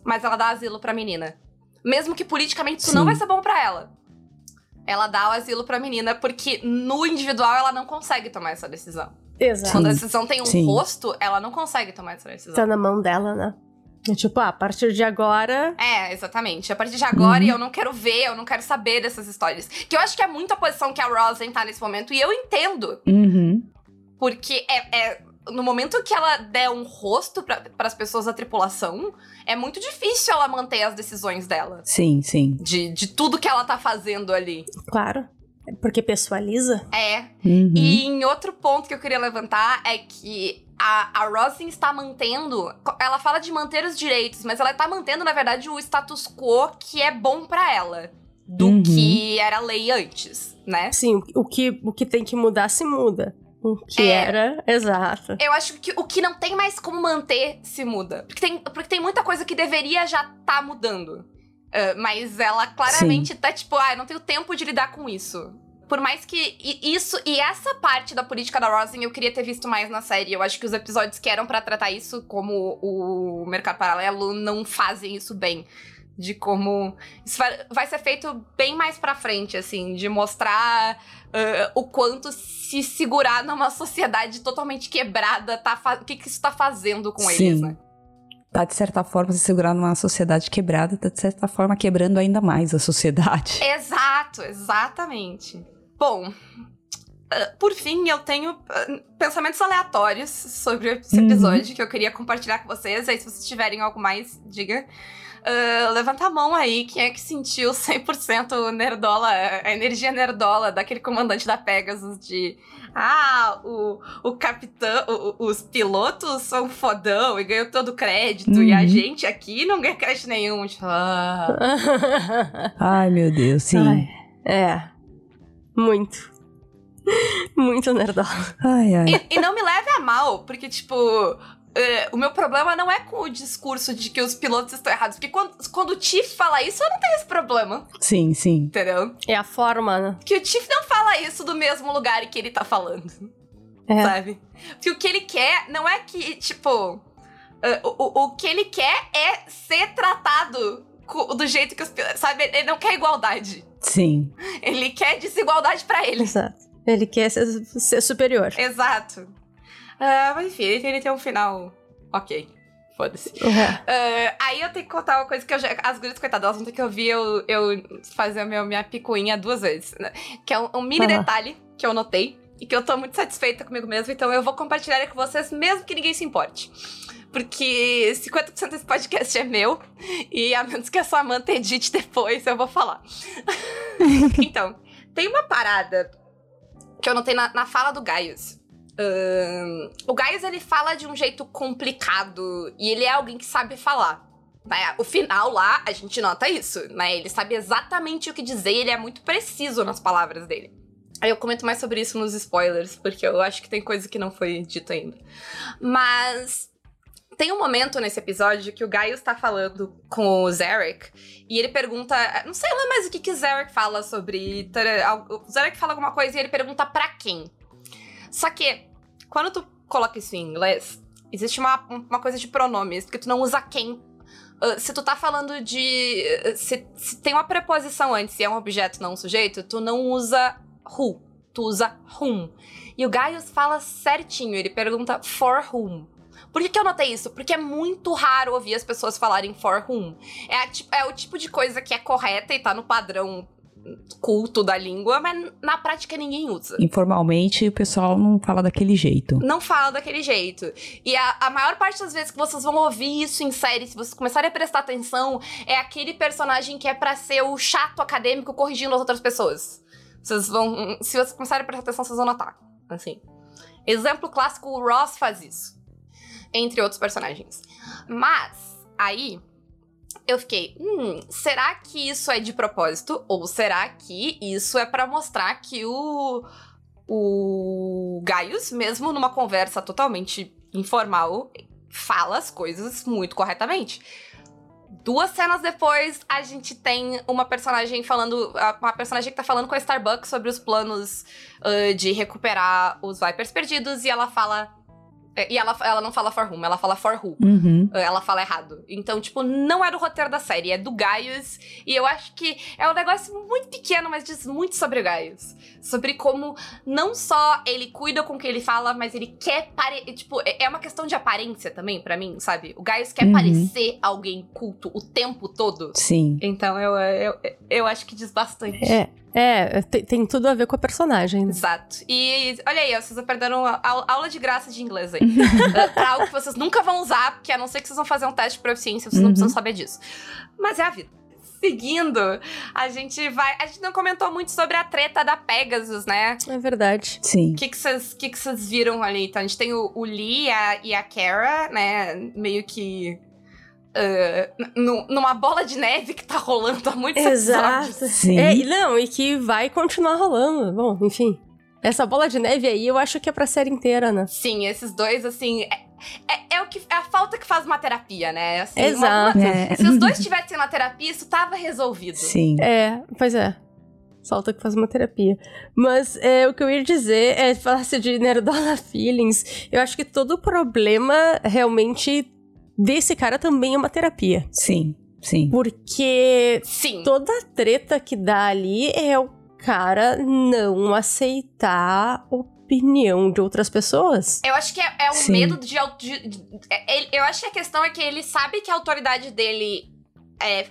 mas ela dá asilo pra menina. Mesmo que politicamente isso Sim. não vai ser bom para ela. Ela dá o asilo pra menina, porque no individual ela não consegue tomar essa decisão. Exato. Quando a decisão tem um Sim. rosto, ela não consegue tomar essa decisão. Tá na mão dela, né? É tipo, ah, a partir de agora. É, exatamente. A partir de agora, uhum. eu não quero ver, eu não quero saber dessas histórias. Que eu acho que é muito a posição que a Roslyn tá nesse momento, e eu entendo. Uhum. Porque é, é, no momento que ela der um rosto para as pessoas da tripulação, é muito difícil ela manter as decisões dela. Sim, sim. De, de tudo que ela tá fazendo ali. Claro. Porque pessoaliza? É. Uhum. E em outro ponto que eu queria levantar é que a, a Rosin está mantendo. Ela fala de manter os direitos, mas ela está mantendo, na verdade, o status quo que é bom para ela. Do uhum. que era lei antes, né? Sim, o que, o que tem que mudar se muda. O que é, era, exato. Eu acho que o que não tem mais como manter se muda. Porque tem, porque tem muita coisa que deveria já tá mudando. Uh, mas ela claramente Sim. tá tipo, ah, eu não tenho tempo de lidar com isso. Por mais que isso e essa parte da política da Rosin eu queria ter visto mais na série. Eu acho que os episódios que eram para tratar isso, como o Mercado Paralelo, não fazem isso bem. De como. Isso vai, vai ser feito bem mais pra frente, assim, de mostrar uh, o quanto se segurar numa sociedade totalmente quebrada, tá o que, que isso tá fazendo com Sim. eles, né? Tá de certa forma se segurar numa sociedade quebrada, tá de certa forma quebrando ainda mais a sociedade. Exato, exatamente. Bom, Uh, por fim, eu tenho uh, pensamentos aleatórios sobre esse uhum. episódio uhum. que eu queria compartilhar com vocês. Aí, se vocês tiverem algo mais, diga. Uh, levanta a mão aí, quem é que sentiu 100% nerdola, a energia nerdola daquele comandante da Pegasus de ah, o, o capitão, o, os pilotos são fodão e ganhou todo o crédito, uhum. e a uhum. gente aqui não ganha crédito nenhum. Tipo, ah. Ai, meu Deus, sim. Ai, é. Muito. Muito nerdola. Ai, ai. E, e, não me leve a mal, porque, tipo, Uh, o meu problema não é com o discurso de que os pilotos estão errados. Porque quando, quando o Tiff fala isso, eu não tenho esse problema. Sim, sim. Entendeu? É a forma, né? Que o Tiff não fala isso do mesmo lugar que ele tá falando. É. Sabe? Porque o que ele quer não é que, tipo. Uh, o, o que ele quer é ser tratado do jeito que os pilotos. Sabe? Ele não quer igualdade. Sim. Ele quer desigualdade pra ele. Exato. Ele quer ser, ser superior. Exato. Ah, mas enfim, ele, ele tem um final. Ok. Foda-se. Uhum. Ah, aí eu tenho que contar uma coisa que eu já. As gurias, coitadas, elas vão ter que ouvir eu, eu fazer a minha, minha picuinha duas vezes. né? Que é um, um mini lá. detalhe que eu notei. E que eu tô muito satisfeita comigo mesma. Então eu vou compartilhar com vocês, mesmo que ninguém se importe. Porque 50% desse podcast é meu. E a menos que a Samantha edite depois, eu vou falar. então, tem uma parada que eu notei na, na fala do Gaius. O Gaius, ele fala de um jeito complicado e ele é alguém que sabe falar. Né? O final lá, a gente nota isso, né? Ele sabe exatamente o que dizer ele é muito preciso nas palavras dele. Aí eu comento mais sobre isso nos spoilers, porque eu acho que tem coisa que não foi dita ainda. Mas tem um momento nesse episódio que o Gaius tá falando com o Zarek e ele pergunta. Não sei lá mais o que, que o Zarek fala sobre. O Zarek fala alguma coisa e ele pergunta pra quem. Só que, quando tu coloca isso em inglês, existe uma, uma coisa de pronomes, porque tu não usa quem. Ah, se tu tá falando de. Se, se tem uma preposição antes, se é um objeto, não um sujeito, tu não usa who, tu usa whom. E o Gaius fala certinho, ele pergunta for whom. Por que, que eu notei isso? Porque é muito raro ouvir as pessoas falarem for whom. É, a é o tipo de coisa que é correta e tá no padrão culto da língua, mas na prática ninguém usa. Informalmente, o pessoal não fala daquele jeito. Não fala daquele jeito. E a, a maior parte das vezes que vocês vão ouvir isso em série, se vocês começarem a prestar atenção, é aquele personagem que é pra ser o chato acadêmico corrigindo as outras pessoas. Vocês vão. Se vocês começarem a prestar atenção, vocês vão notar. Assim. Exemplo clássico, o Ross faz isso. Entre outros personagens. Mas, aí. Eu fiquei, hum, será que isso é de propósito? Ou será que isso é pra mostrar que o o Gaius, mesmo numa conversa totalmente informal, fala as coisas muito corretamente. Duas cenas depois, a gente tem uma personagem falando. Uma personagem que tá falando com a Starbucks sobre os planos ah, de recuperar os Vipers perdidos, e ela fala. E ela, ela não fala for whom, ela fala for who. Uhum. Ela fala errado. Então, tipo, não é do roteiro da série, é do Gaius. E eu acho que é um negócio muito pequeno, mas diz muito sobre o Gaius. Sobre como não só ele cuida com o que ele fala, mas ele quer pare... Tipo, é é uma questão de aparência também, pra mim, sabe? O Gaius quer Uhum. parecer alguém culto o tempo todo. Sim. Então, eu, eu, eu acho que diz bastante. É, é tem, tem tudo a ver com a personagem. né? Exato. E olha aí, ó, vocês perderam a aula, aula de graça de inglês aí. Uh, pra algo que vocês nunca vão usar, porque a não ser que vocês vão fazer um teste de proficiência, vocês não Uhum. precisam saber disso. Mas é a vida. Seguindo, a gente vai. A gente não comentou muito sobre a treta da Pegasus, né? É verdade. Sim. O que que vocês que que vocês viram ali? Então, a gente tem o, o Lee e a, e a Kara, né? Meio que. Uh, nu- numa bola de neve que tá rolando há muitos Exato. episódios. Sim. É, e não, e que vai continuar rolando. Bom, enfim. Essa bola de neve aí, eu acho que é pra série inteira, né? Sim, esses dois, assim. É, é, é o que, é a falta que faz uma terapia, né? Assim, uma- Exato. uma- É. se os dois tivessem na terapia, isso tava resolvido. Sim. É, pois é. Falta que faz uma terapia. Mas é, o que eu ia dizer é, falasse de Nerdola Feelings, eu acho que todo problema realmente desse cara também é uma terapia. Sim. Sim. Porque Sim. toda a treta que dá ali é o cara não aceitar a opinião de outras pessoas. Eu acho que é, é o Sim. medo de, de- de- é- ele- Eu acho que a questão é que ele sabe que a autoridade dele é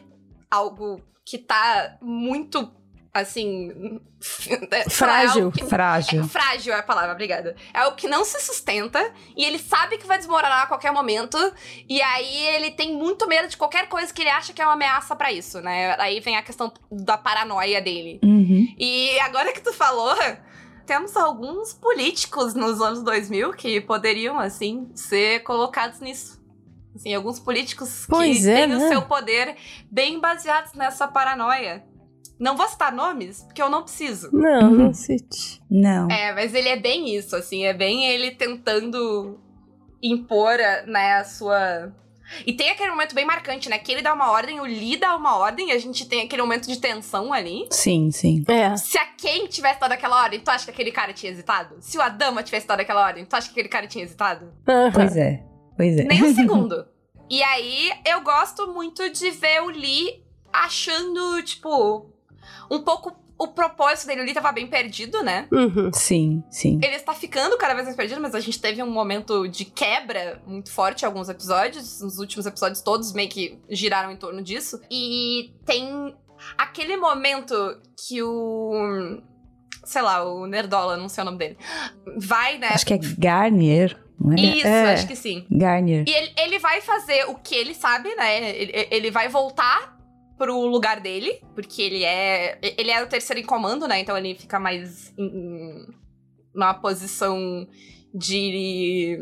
algo que tá muito. Assim. é, Frágil. algo que- Frágil. É, frágil é a palavra, obrigada. É o que não se sustenta e ele sabe que vai desmoronar a qualquer momento. E aí ele tem muito medo de qualquer coisa que ele acha que é uma ameaça pra isso, né? Aí vem a questão da paranoia dele. Uhum. E agora que tu falou, temos alguns políticos nos anos 2000 que poderiam, assim, ser colocados nisso. Assim, alguns políticos Pois que é, têm o né? seu poder bem baseados nessa paranoia. Não vou citar nomes, porque eu não preciso. Não, Uhum. não cite. Não. É, mas ele é bem isso, assim, é bem ele tentando impor, né, a sua. E tem aquele momento bem marcante, né? Que ele dá uma ordem, o Lee dá uma ordem, e a gente tem aquele momento de tensão ali. Sim, sim. É. Se a Ken tivesse dado aquela ordem, tu acha que aquele cara tinha hesitado? Se o Adama tivesse dado aquela ordem, tu acha que aquele cara tinha hesitado? Aham. Pois é. Pois é. Nem um segundo. E aí, eu gosto muito de ver o Lee achando, tipo, um pouco o propósito dele. Lee tava bem perdido, né? Uhum. Sim, sim. Ele está ficando cada vez mais perdido, mas a gente teve um momento de quebra muito forte em alguns episódios. Os últimos episódios todos meio que giraram em torno disso. E tem aquele momento que o. Sei lá, o Nerdola, não sei o nome dele. Vai, né? Acho que é Garnier, não é? Isso, é. acho que sim. Garnier. E ele, ele vai fazer o que ele sabe, né? Ele, ele vai voltar pro lugar dele, porque ele é. Ele é o terceiro em comando, né? Então ele fica mais em, em- numa posição de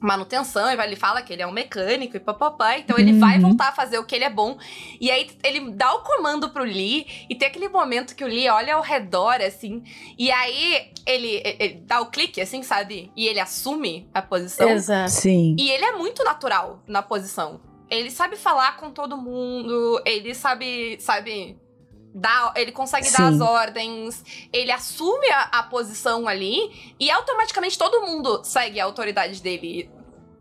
manutenção, e vai- ele fala que ele é um mecânico e papapá, então ele vai Uhum. voltar a fazer o que ele é bom. E aí ele dá o comando pro Lee, e tem aquele momento que o Lee olha ao redor, assim, e aí ele, ele dá o clique, assim, sabe? E ele assume a posição. Exato. Sim. E ele é muito natural na posição. Ele sabe falar com todo mundo, ele sabe, sabe, dar, ele consegue dar Sim. as ordens, ele assume a, a posição ali e automaticamente todo mundo segue a autoridade dele.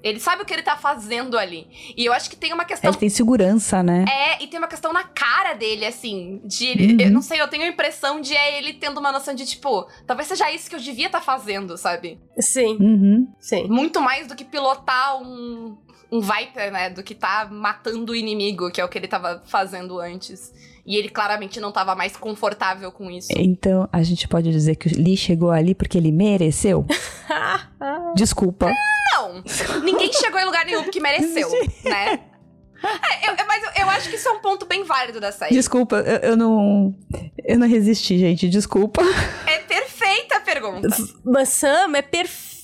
Ele sabe o que ele tá fazendo ali. E eu acho que tem uma questão Ele tem segurança, né? é, e tem uma questão na cara dele, assim, de. Uhum. Eu não sei, eu tenho a impressão de é ele tendo uma noção de, tipo, talvez seja isso que eu devia estar fazendo, sabe? Sim, Uhum. sim. Muito mais do que pilotar um, um Viper, né? Do que tá matando o inimigo, que é o que ele tava fazendo antes. E ele claramente não tava mais confortável com isso. Então, a gente pode dizer que o Lee chegou ali porque ele mereceu? Desculpa. Não! Ninguém chegou em lugar nenhum porque mereceu, né? É, eu- mas eu, eu acho que isso é um ponto bem válido da série. Desculpa, eu, eu não. Eu não resisti, gente. Desculpa. É perfeita a pergunta. Mas Sam é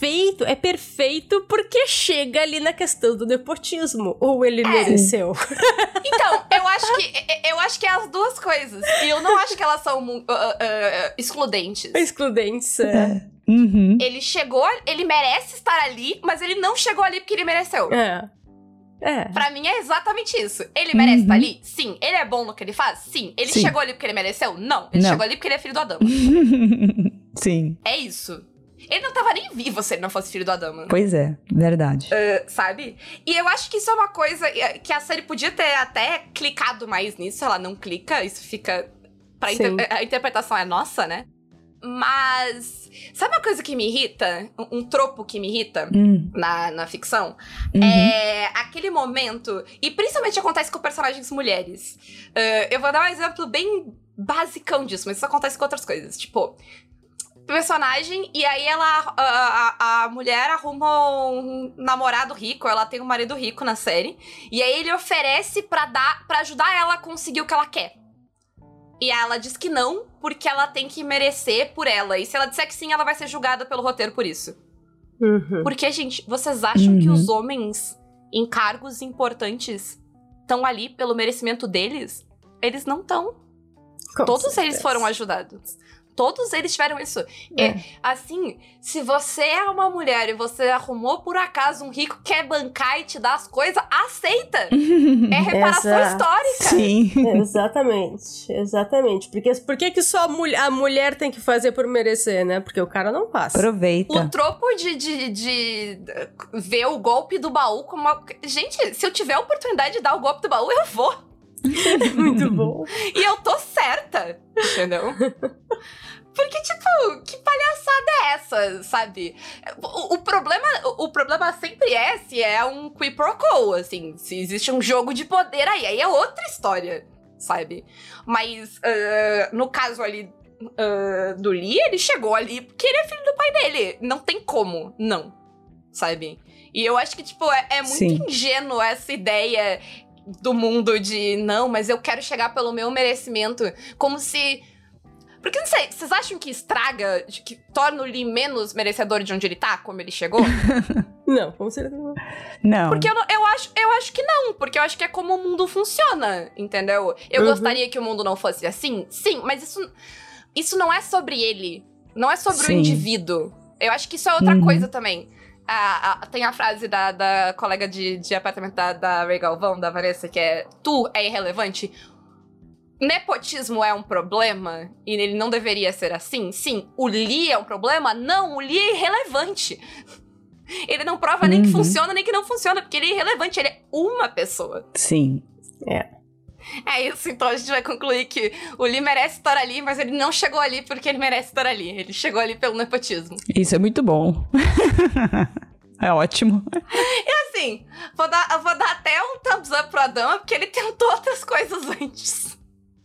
perfeito, é perfeito porque chega ali na questão do nepotismo. Ou ele mereceu? Então, eu acho que eu acho que é as duas coisas. E eu não acho que elas são ah, ah, excludentes. Excludentes. É. Uhum. Ele chegou, ele merece estar ali, mas ele não chegou ali porque ele mereceu. É. É. Pra mim é exatamente isso. Ele merece Uhum. estar ali? Sim. Ele é bom no que ele faz? Sim. Ele Sim. chegou ali porque ele mereceu? Não. Ele Não. chegou ali porque ele é filho do Adama. Sim. É isso. Ele não tava nem vivo se ele não fosse filho do Adama. Pois é, verdade. sabe? E eu acho que isso é uma coisa eh, que a série podia ter até clicado mais nisso. Ela não clica, isso fica. Pra inter- a interpretação é nossa, né? Mas. Sabe uma coisa que me irrita? Um, um tropo que me irrita Hum, na, na ficção? uhum. É aquele momento. E principalmente acontece com personagens mulheres. Eh, eu vou dar um exemplo bem basicão disso, mas isso acontece com outras coisas. Tipo. Personagem, e aí ela. A, a, a mulher arruma um namorado rico, ela tem um marido rico na série. E aí ele oferece pra dar para ajudar ela a conseguir o que ela quer. E ela diz que não, porque ela tem que merecer por ela. E se ela disser que sim, ela vai ser julgada pelo roteiro por isso. Uhum. Porque, gente, vocês acham que Uhum. os homens em cargos importantes estão ali pelo merecimento deles? Eles não estão. Todos certeza. eles foram ajudados. Todos eles tiveram isso. É. É, assim, se você é uma mulher e você arrumou por acaso um rico que quer bancar e te dar as coisas, aceita! É reparação Exato. histórica. Sim. Exatamente, exatamente. Porque por que, que só a mulher, a mulher tem que fazer por merecer, né? Porque o cara não passa. Aproveita. O tropo de, de, de ver o golpe do baú como uma... Gente, se eu tiver a oportunidade de dar o golpe do baú, eu vou. Muito bom. E eu tô certa, entendeu? Porque, tipo, que palhaçada é essa, sabe? O, o problema, o, o problema sempre é se é um qui pro quo, assim. Se existe um jogo de poder aí, aí é outra história, sabe? Mas, ah, no caso ali ah, do Lee, ele chegou ali porque ele é filho do pai dele. Não tem como, não, sabe? E eu acho que, tipo, é, é muito Sim. ingênuo essa ideia do mundo de não, mas eu quero chegar pelo meu merecimento. Como se. Porque não sei, vocês acham que estraga, que torna o Lee menos merecedor de onde ele tá, como ele chegou? Não, com certeza não. Não. Porque eu, não- eu, acho, eu acho que não, porque eu acho que é como o mundo funciona, entendeu? Eu Uhum. gostaria que o mundo não fosse assim, sim, mas isso, isso não é sobre ele. Não é sobre Sim. o indivíduo. Eu acho que isso é outra Uhum. coisa também. A, a, tem a frase da, da colega de, de apartamento da, da Ray Galvão, da Vanessa, que é: Tu é irrelevante. Nepotismo é um problema e ele não deveria ser assim? Sim. O Lee é um problema? Não, o Lee é irrelevante. Ele não prova nem que Uhum. funciona nem que não funciona, porque ele é irrelevante, ele é uma pessoa. Sim. É isso, então a gente vai concluir que o Lee merece estar ali, mas ele não chegou ali porque ele merece estar ali. Ele chegou ali pelo nepotismo. Isso é muito bom. é ótimo. Assim, vou dar, vou dar até um thumbs up pro Adama, porque ele tentou outras coisas antes.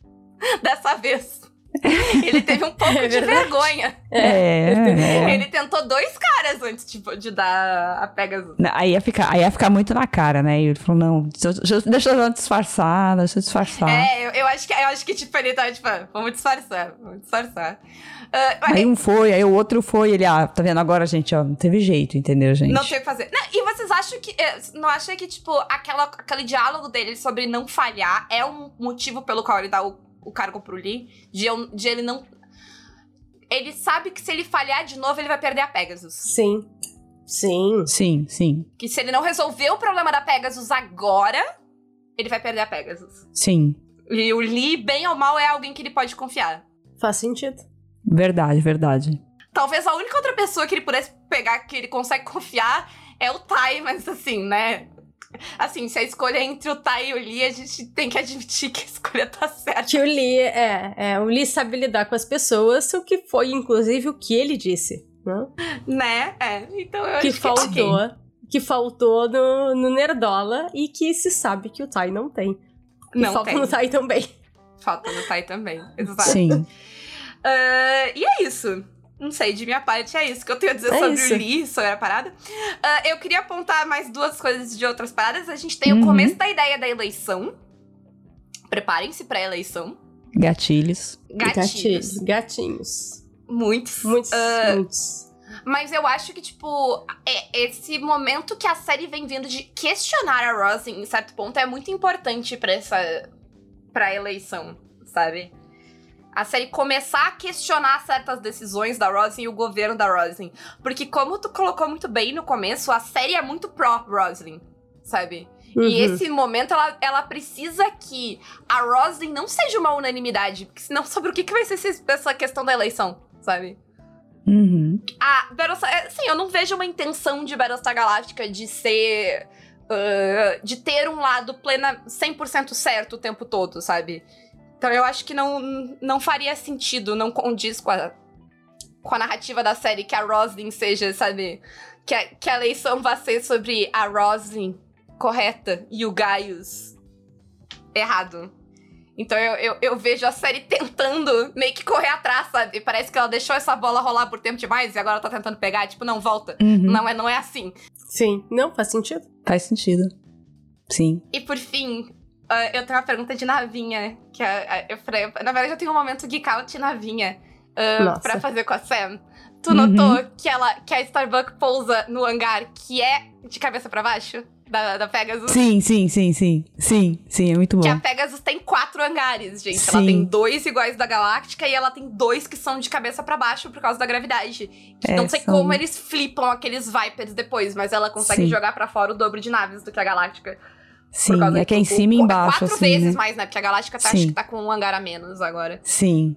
Dessa vez. Ele teve um pouco É de vergonha. É. é. Ele tentou dois caras antes tipo, de dar a Pegasus. Aí ia, ficar, aí ia ficar muito na cara, né? E ele falou, não, deixa, eu- disfarçar, deixa eu disfarçar. É, eu, eu acho que, eu acho que, tipo, ele tava, tipo, ah, vamos disfarçar, vamos disfarçar. Mas Aí um foi, aí o outro foi, ele, ah, tá vendo agora, gente, ó, não teve jeito, entendeu, gente? Não tem o que fazer. Não, e vocês acham que. eh, Não acham que, tipo, aquela, aquele diálogo dele sobre não falhar é um motivo pelo qual ele dá o, o cargo pro Lee? De, eu- de ele não. Ele sabe que se ele falhar de novo, ele vai perder a Pegasus. Sim. Sim. Sim, sim, Que se ele não resolver o problema da Pegasus agora, ele vai perder a Pegasus. sim. E o Lee, bem ou mal, é alguém que ele pode confiar. Faz sentido. Verdade, verdade. Talvez a única outra pessoa que ele pudesse pegar que ele consegue confiar é o Tai, mas assim, né? Assim, se a escolha é entre o Tai e o Lee, a gente tem que admitir que a escolha tá certa. Que o Lee, é, é, o Lee sabe lidar com as pessoas, o que foi, inclusive, o que ele disse, né? Né? É. Então eu que acho faltou, que. que faltou no, no Nerdola e que se sabe que o Tai não tem. E Não falta tem. no Tai também. Falta no Tai também. Exato. Sim. Ah, e é isso. Não sei, de minha parte é isso que eu tenho a dizer É sobre isso. o Lee, sobre a parada. Ah, eu queria apontar mais duas coisas de outras paradas. A gente tem Uhum. o começo da ideia da eleição. Preparem-se pra eleição. Gatilhos. Gatilhos. Gatinhos. Muitos. Muitos, Ah, muitos. Mas eu acho que, tipo, é- esse momento que a série vem vindo de questionar a Rosin, em certo ponto, é muito importante pra essa. pra eleição, sabe? A série começar a questionar certas decisões da Rosin e o governo da Rosin. Porque, como tu colocou muito bem no começo, a série é muito pró-Roslin, sabe? E Uhum. esse momento, ela, ela precisa que a Roslin não seja uma unanimidade. Porque senão, sobre o que, que vai ser essa questão da eleição, sabe? Uhum. Ah, Battlestar... é, Sim, eu não vejo uma intenção de Battlestar Galactica de ser... ah, de ter um lado plena 100% certo o tempo todo, sabe? Então eu acho que não, não faria sentido, não condiz com a, com a narrativa da série que a Roslyn seja, sabe? Que a, que a eleição vai ser sobre a Roslyn correta e o Gaius errado. Então eu, eu, eu vejo a série tentando meio que correr atrás, sabe? Parece que ela deixou essa bola rolar por tempo demais e agora tá tentando pegar. Tipo, não, volta. Uhum. Não, é, não é assim. Sim. Não, faz sentido. Faz sentido. Sim. E por fim, ah, eu tenho uma pergunta de Navinha. Que é, ah, eu, falei- na verdade, eu tenho um momento geek out Navinha Nossa. pra fazer com a Sam. Tu Uhum. notou que, ela, que a Starbucks pousa no hangar que é de cabeça pra baixo? Da, da Pegasus? Sim, sim, sim, sim. Sim, sim, é muito Que a bom. Pegasus tem quatro hangares, gente. Ela Sim. tem dois iguais da Galáctica e ela tem dois que são de cabeça pra baixo por causa da gravidade. Que É, não sei são- como eles flipam aqueles Vipers depois, mas ela consegue Sim. jogar pra fora o dobro de naves do que a Galáctica. Sim, é que é em cima e embaixo, Quatro assim, vezes né? mais, né? Porque a Galáctica tá, Sim. acho que tá com um hangar a menos agora. Sim.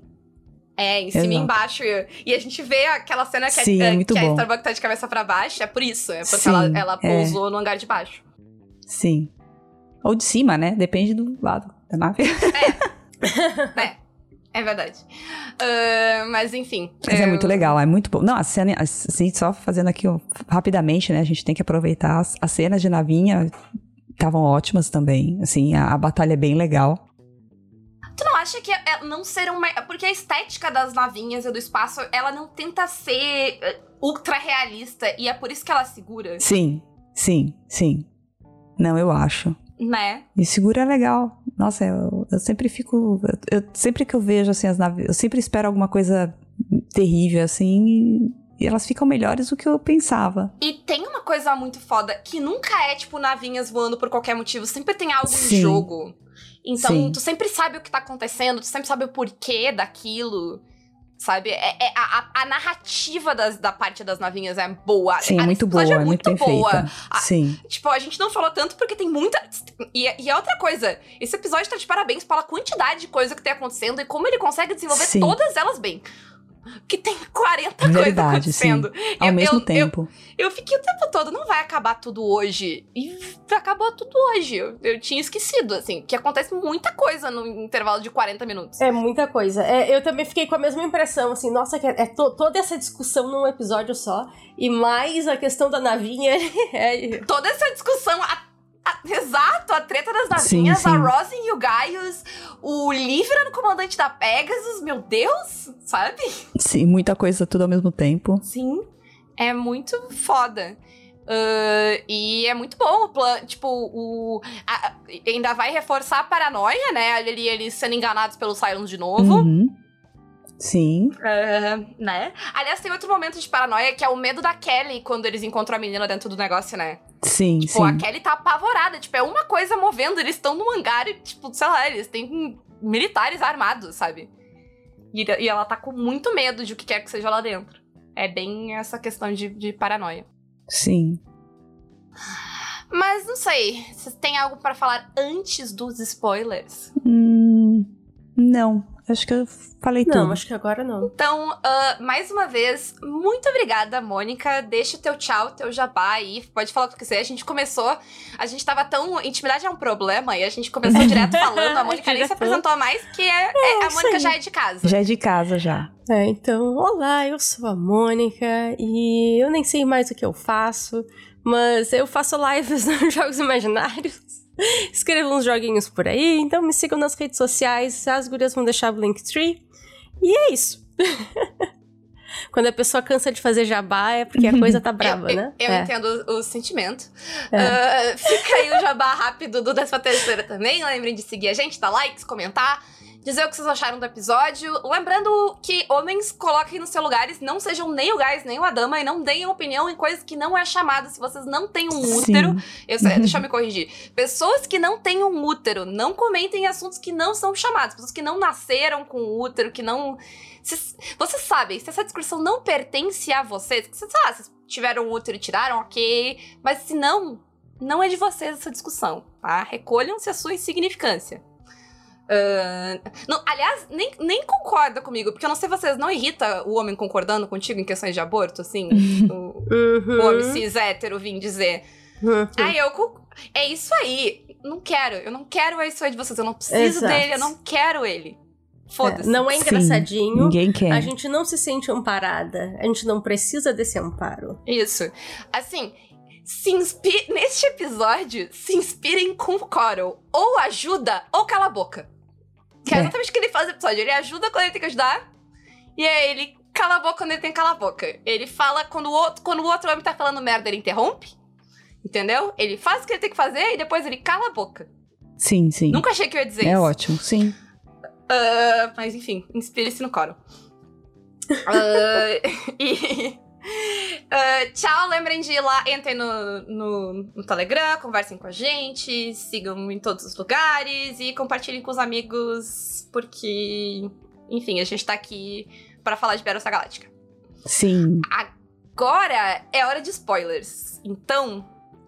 É, em cima e Exato. embaixo. E, e a gente vê aquela cena que, Sim, a, é muito que a bom. Starbucks tá de cabeça pra baixo. É por isso. É porque Sim, ela, ela é. pousou no hangar de baixo. Sim. Ou de cima, né? Depende do lado da nave. É verdade. Ah, mas enfim. Mas é eu- muito legal, é muito bom. Não, a cena, assim, só fazendo aqui ó, rapidamente, né? A gente tem que aproveitar as, as cenas de navinha estavam ótimas também. Assim, a, a batalha é bem legal. Tu não acha que é, não ser uma. Porque a estética das navinhas e do espaço, ela não tenta ser eh, ultra realista e é por isso que ela segura, Sim, sim, sim. Não, eu acho. né? E segura é legal. Nossa, eu, eu sempre fico. Eu, eu- sempre que eu vejo assim as naves, eu sempre espero alguma coisa terrível assim e, elas ficam melhores do que eu pensava. E tem uma coisa muito foda que nunca é tipo navinhas voando por qualquer motivo, sempre tem algo em Sim. jogo. Então, Sim. tu sempre sabe o que tá acontecendo, tu sempre sabe o porquê daquilo. Sabe? É, é a, a, narrativa das, da parte das navinhas é boa. Sim, a, é muito boa, é muito, muito boa. A, Sim. Tipo, a gente não falou tanto porque tem muita. E, e é outra coisa. Esse episódio tá de parabéns pela quantidade de coisa que tem acontecendo e como ele consegue desenvolver Sim. todas elas bem que tem 40 Verdade, coisas acontecendo. Sim. Ao eu, mesmo eu, tempo. Eu, eu, fiquei o tempo todo, não vai acabar tudo hoje. E acabou tudo hoje. Eu, eu tinha esquecido, assim, que acontece muita coisa no intervalo de 40 minutos. É muita coisa. É, eu também fiquei com a mesma impressão, assim, nossa, que é, é to, toda essa discussão num episódio só. E mais a questão da navinha. é... Toda essa discussão, a exato, a treta das navinhas, sim, sim. a Rosin e o Gaius, o Lee no comandante da Pegasus, meu Deus, sabe? Sim, muita coisa tudo ao mesmo tempo. Sim, é muito foda. Uh, e é muito bom o plano. Tipo, o. A, ainda vai reforçar a paranoia, né? Ali eles sendo enganados pelos Cylons de novo. Uhum. Sim. Uh, né? Aliás, tem outro momento de paranoia que é o medo da Kelly quando eles encontram a menina dentro do negócio, né? Sim, tipo, sim. a Kelly tá apavorada. Tipo, é uma coisa movendo. Eles estão no hangar e, tipo, sei lá, eles têm militares armados, sabe? E, e ela tá com muito medo de o que quer que seja lá dentro. É bem essa questão de, de paranoia. Sim. Mas não sei. Vocês têm algo para falar antes dos spoilers? Hum, não. Acho que eu falei não, tudo. Não, acho que agora não. Então, uh, mais uma vez, muito obrigada, Mônica. Deixa o teu tchau, teu jabá aí. Pode falar o que quiser. A gente começou, a gente tava tão. Intimidade é um problema, e a gente começou direto falando. A Mônica nem se apresentou mais, que é, é, é a Mônica já é de casa. Já é de casa, já. É, então, olá, eu sou a Mônica e eu nem sei mais o que eu faço, mas eu faço lives nos Jogos Imaginários. Escrevo uns joguinhos por aí, então me sigam nas redes sociais, as gurias vão deixar o Linktree. E é isso. Quando a pessoa cansa de fazer jabá é porque a coisa tá brava, eu, né? Eu, eu é. entendo o sentimento. É. Uh, fica aí o jabá rápido do 13 terceira também. Lembrem de seguir a gente, dar likes, comentar dizer o que vocês acharam do episódio. Lembrando que homens coloquem nos seus lugares, não sejam nem o gás, nem o Adama, e não deem opinião em coisas que não é chamada. Se vocês não têm um útero. Eu, deixa eu me corrigir. Pessoas que não têm um útero, não comentem assuntos que não são chamados. Pessoas que não nasceram com útero, que não. Vocês, vocês sabem, se essa discussão não pertence a vocês, vocês, ah, vocês tiveram um útero e tiraram, ok. Mas se não, não é de vocês essa discussão, tá? Recolham-se a sua insignificância. Uh, não, aliás, nem, nem concorda comigo, porque eu não sei vocês, não irrita o homem concordando contigo em questões de aborto, assim? o, uhum. o homem cis hétero vir dizer. Uhum. Ah, eu. É isso aí. Não quero. Eu não quero isso aí de vocês. Eu não preciso Exato. dele, eu não quero ele. Foda-se. É, não é engraçadinho. Sim, ninguém quer. A gente não se sente amparada. A gente não precisa desse amparo. Isso. Assim, se inspire. Neste episódio, se inspirem com o Coral. Ou ajuda, ou cala a boca. Que é, é exatamente o que ele faz no episódio. Ele ajuda quando ele tem que ajudar. E aí ele cala a boca quando ele tem que calar a boca. Ele fala quando o outro, quando o outro homem tá falando merda, ele interrompe. Entendeu? Ele faz o que ele tem que fazer e depois ele cala a boca. Sim, sim. Nunca achei que eu ia dizer é isso. É ótimo, sim. Uh, mas enfim, inspire-se no coro. uh, e. Uh, tchau, lembrem de ir lá, entrem no, no, no, Telegram, conversem com a gente, sigam em todos os lugares e compartilhem com os amigos, porque, enfim, a gente tá aqui para falar de Battlestar Galáctica. Sim. Agora é hora de spoilers. Então,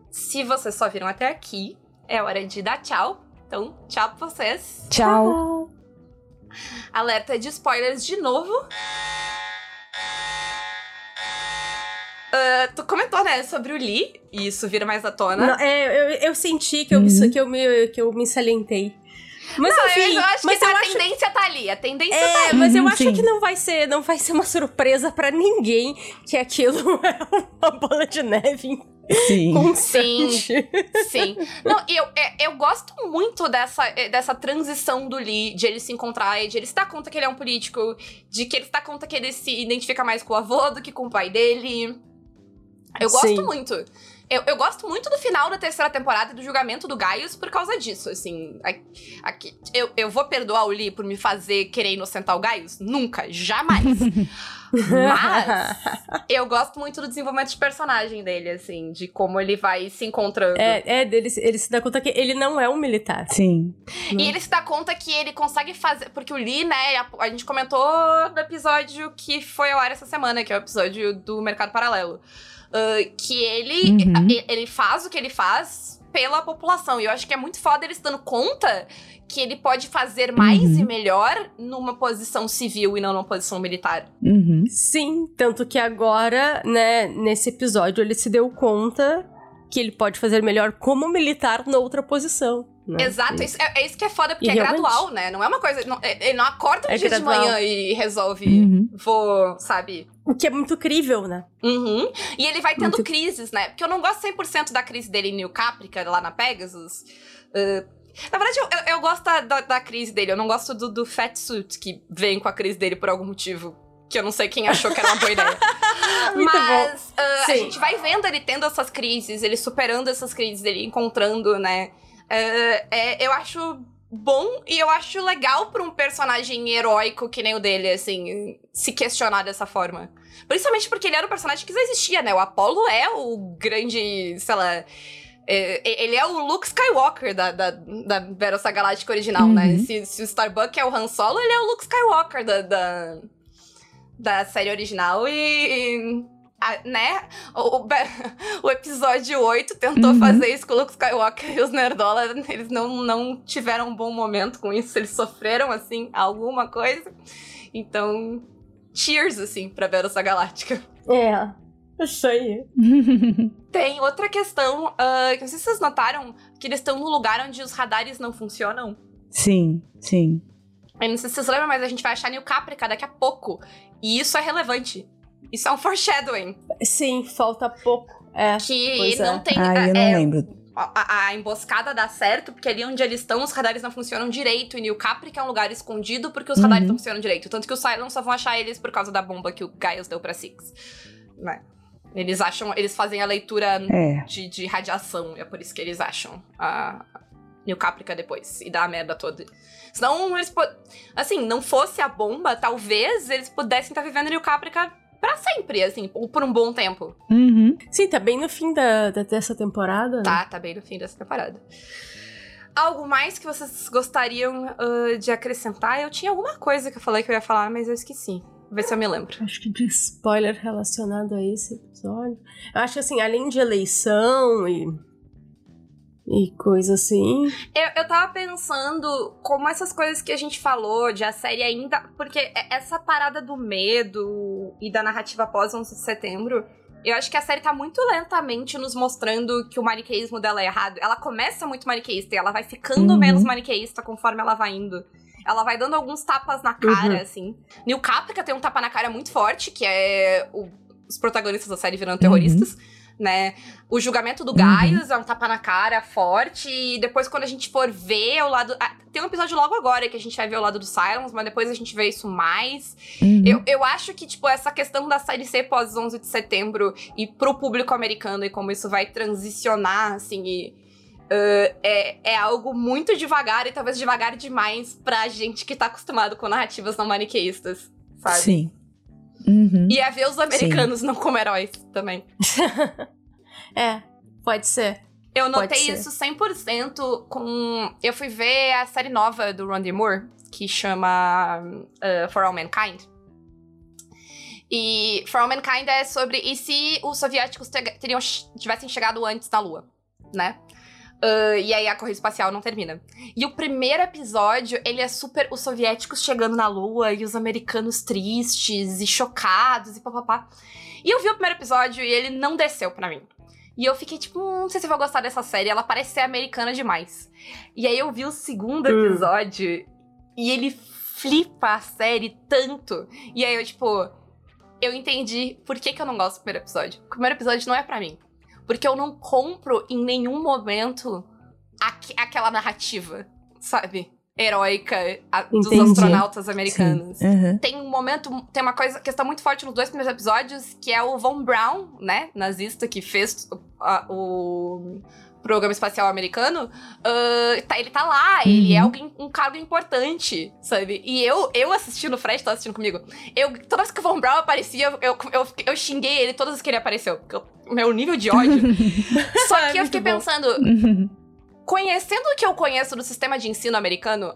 se vocês só viram até aqui, é hora de dar tchau. Então, tchau pra vocês. Tchau. Alerta de spoilers de novo. Uh, tu comentou, né, sobre o Lee, e isso vira mais à tona. Não, é, eu, eu senti que eu, uhum. que, eu me, que eu me salientei. Mas não, enfim, eu, acho que tá, a acho... tendência tá ali, a tendência é, tá ali. mas eu uhum, acho que não vai ser, não vai ser uma surpresa para ninguém que aquilo é uma bola de neve Sim. Constante. Sim. Sim. Não, eu, é, eu gosto muito dessa, é, dessa transição do Lee, de ele se encontrar, de ele se dar conta que ele é um político, de que ele se dá conta que ele se identifica mais com o avô do que com o pai dele. Eu gosto Sim. muito. Eu, eu gosto muito do final da terceira temporada e do julgamento do Gaius por causa disso, assim. Aqui, eu, eu vou perdoar o Lee por me fazer querer inocentar o Gaius? Nunca, jamais. Mas eu gosto muito do desenvolvimento de personagem dele, assim, de como ele vai se encontrando. É, é ele, ele se dá conta que ele não é um militar. Sim. E ele se dá conta que ele consegue fazer. Porque o Lee, né, a, a gente comentou no episódio que foi ao ar essa semana, que é o episódio do Mercado Paralelo. Uh, que ele, Uhum. ele faz o que ele faz pela população. E eu acho que é muito foda ele se dando conta que ele pode fazer mais Uhum. e melhor numa posição civil e não numa posição militar. Uhum. Sim, tanto que agora, né, nesse episódio, ele se deu conta que ele pode fazer melhor como militar noutra posição. Né? Exato, isso, é, é isso que é foda, porque E é realmente- gradual, né? Não é uma coisa. Não, é- ele não acorda um É dia gradual. de manhã e resolve. Uhum. Vou, sabe? O que é muito crível, né? Uhum. E ele vai tendo Muito- crises, né? Porque eu não gosto 100% da crise dele em New Caprica, lá na Pegasus. Uh, na verdade, eu, eu, eu gosto da, da, da crise dele. Eu não gosto do, do fat suit que vem com a crise dele por algum motivo. Que eu não sei quem achou que era uma boa ideia. Mas uh, a gente vai vendo ele tendo essas crises, ele superando essas crises, ele encontrando, né? É, eu acho bom e eu acho legal pra um personagem heróico que nem o dele, assim, se questionar dessa forma. Principalmente porque ele era um personagem que já existia, né? O Apollo é o grande, sei lá. é, ele é o Luke Skywalker da, da, da Battlestar Galáctica original, né? Uhum. Se, se o Starbuck é o Han Solo, ele é o Luke Skywalker da, da, da série original e. e, a- né? O, o, o episódio 8 tentou Uhum. fazer isso com o Luke Skywalker e os Nerdola, eles não, não tiveram um bom momento com isso, eles sofreram, assim, alguma coisa. Então, cheers, assim, pra Battlestar Galáctica. É. Isso aí. Tem outra questão, ah, que não sei se vocês notaram, que eles estão no lugar onde os radares não funcionam. sim, sim. Eu não sei se vocês lembram, mas a gente vai achar New Caprica daqui a pouco. E isso é relevante. Isso é um foreshadowing. Sim, falta pouco. É. Que Pois é. não tem. Ah, eu não é, lembro. a, a emboscada dá certo, porque ali onde eles estão, os radares não funcionam direito. E New Caprica é um lugar escondido porque os Uhum. radares não funcionam direito. Tanto que os Cylons só vão achar eles por causa da bomba que o Gaius deu pra Six. Né? Eles acham. Eles fazem a leitura É. de, de radiação. É por isso que eles acham a New Caprica depois. E dá a merda toda. Senão eles. Assim, não fosse a bomba, talvez eles pudessem estar vivendo New Caprica pra sempre, assim, ou por um bom tempo. Uhum. Sim, tá bem no fim da, da- dessa temporada. né? Tá, tá bem no fim dessa temporada. Algo mais que vocês gostariam ah, de acrescentar? Eu tinha alguma coisa que eu falei que eu ia falar, mas eu esqueci. Vou ver se eu me lembro. Acho que de spoiler relacionado a esse episódio. Eu acho que assim, além de eleição e. e coisa assim. Eu, eu tava pensando como essas coisas que a gente falou de a série ainda. Porque essa parada do medo e da narrativa pós 11 de setembro. Eu acho que a série tá muito lentamente nos mostrando que o maniqueísmo dela é errado. Ela começa muito maniqueísta e ela vai ficando Uhum. menos maniqueísta conforme ela vai indo. Ela vai dando alguns tapas na cara, Uhum. assim. New Caprica tem um tapa na cara muito forte, que é o- os protagonistas da série virando terroristas, né? O julgamento do Uhum. Gaius é um tapa na cara forte. E depois, quando a gente for ver o lado. ah, tem um episódio logo agora que a gente vai ver o lado do Silence, mas depois a gente vê isso mais. Uhum. Eu, eu acho que, tipo, essa questão da série ser pós 11 de setembro e pro público americano e como isso vai transicionar, assim, e, uh, é, é algo muito devagar e talvez devagar demais pra gente que tá acostumado com narrativas não maniqueístas, sabe? Sim. Uhum. E é ver os americanos não como heróis também. É, pode ser. Eu notei isso 100% com. Eu fui ver a série nova do Ron D. Moore, que chama uh, For All Mankind. E For All Mankind é sobre. E se os soviéticos te- teriam, tivessem chegado antes na Lua, né? Uh, e aí a corrida espacial não termina. E o primeiro episódio, ele é super os soviéticos chegando na Lua e os americanos tristes e chocados e papapá. E eu vi o primeiro episódio e ele não desceu pra mim. E eu fiquei tipo, hum, não sei se eu vou gostar dessa série, ela parece ser americana demais. E aí eu vi o segundo Hum. episódio e ele flipa a série tanto. E aí eu, tipo, eu entendi por que, que eu não gosto do primeiro episódio. O primeiro episódio não é pra mim. Porque eu não compro em nenhum momento aque- aquela narrativa, sabe? Heróica a- dos astronautas americanos. Uhum. Tem um momento, tem uma coisa, questão muito forte nos dois primeiros episódios, que é o Von Braun, né, nazista, que fez a, o programa espacial americano, uh, tá, ele tá lá, uhum. ele é alguém, um cargo importante, sabe? E eu, eu assistindo, o Fred tá assistindo comigo, eu, toda vez que o Von Braun aparecia, eu, eu, eu xinguei ele todas as que ele apareceu. meu nível de ódio. Só que eu fiquei pensando, uhum. conhecendo o que eu conheço do sistema de ensino americano,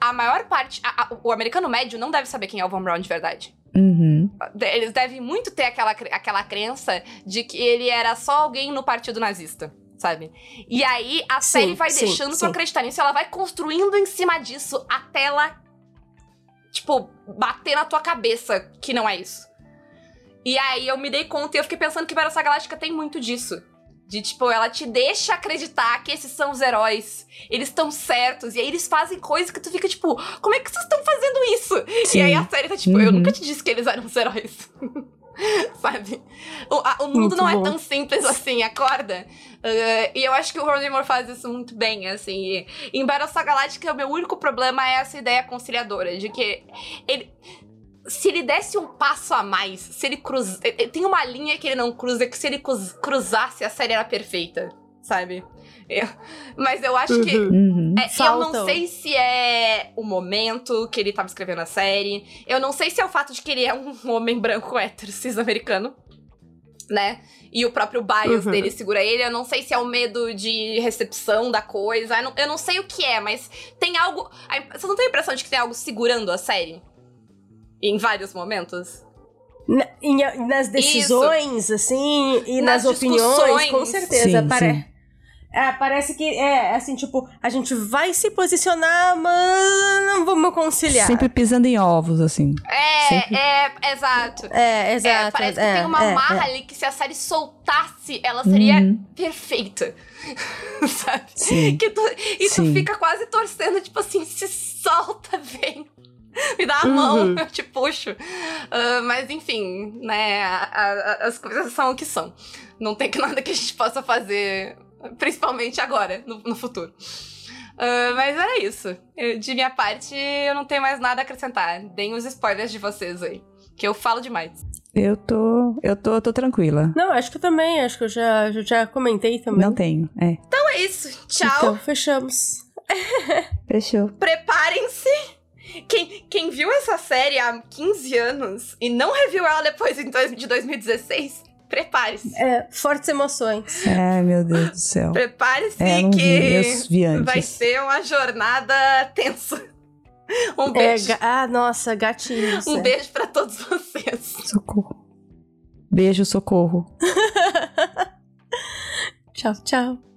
a maior parte. A, a, o americano médio não deve saber quem é o Von Braun de verdade. Uhum. Eles devem muito ter aquela, aquela crença de que ele era só alguém no partido nazista, sabe? E aí a sim, série vai sim, deixando sim. tu acreditar nisso, ela vai construindo em cima disso até ela, tipo, bater na tua cabeça que não é isso. E aí eu me dei conta e eu fiquei pensando que Battlestar Galáctica tem muito disso. De tipo, ela te deixa acreditar que esses são os heróis. Eles estão certos. E aí eles fazem coisas que tu fica tipo, como é que vocês estão fazendo isso? Sim. E aí a série tá tipo, uhum. eu nunca te disse que eles eram os heróis. Sabe? O, a, o mundo muito não é bom. é tão simples assim, acorda? Uh, e eu acho que o Ron Moore faz isso muito bem, assim. E, em Battlestar Galactica, o meu único problema é essa ideia conciliadora, de que ele se ele desse um passo a mais, se ele cruz... Tem uma linha que ele não cruza, que se ele cruzasse, a série era perfeita, sabe? Eu... Mas eu acho que. Uhum. É, eu não sei se é o momento que ele tava escrevendo a série. Eu não sei se é o fato de que ele é um homem branco hétero cis-americano. Né? E o próprio bias uhum. dele segura ele. Eu não sei se é o medo de recepção da coisa. Eu não, eu não sei o que é, mas tem algo. Você não tem a impressão de que tem algo segurando a série? em vários momentos. Na, em, nas decisões, Isso. assim, e nas, nas opiniões, com certeza. Sim, pare... sim. É, parece que é assim, tipo, a gente vai se posicionar, mas não vamos conciliar. Sempre pisando em ovos, assim. É, Sempre... é, exato. É, exato. É, parece é, que tem uma é, marra é. ali que se a série soltasse, ela seria uhum. perfeita. Sabe? Sim. Que tu, e tu Sim. fica quase torcendo, tipo assim, se solta, vem. me dá a uhum. mão, eu te puxo. Uh, mas enfim, né, a, a, as coisas são o que são. Não tem nada que a gente possa fazer, principalmente agora, no, no futuro. Uh, mas era isso. Eu, de minha parte, eu não tenho mais nada a acrescentar. Deem os spoilers de vocês aí. Que eu falo demais. Eu tô. Eu tô, tô tranquila. Não, acho que eu também. Acho que eu já, já comentei também. Não tenho, é. Então é isso. Tchau. Então, fechamos. Fechou. Preparem-se quem, quem viu essa série há 15 anos e não reviu ela depois de 2016, prepare-se. É, fortes emoções. É, meu Deus do céu. Prepare-se é, que vi, vai ser uma jornada tensa. Um beijo. É, ah, nossa, gatinhos. Um é. beijo para todos vocês. Socorro. Beijo, socorro. tchau, tchau.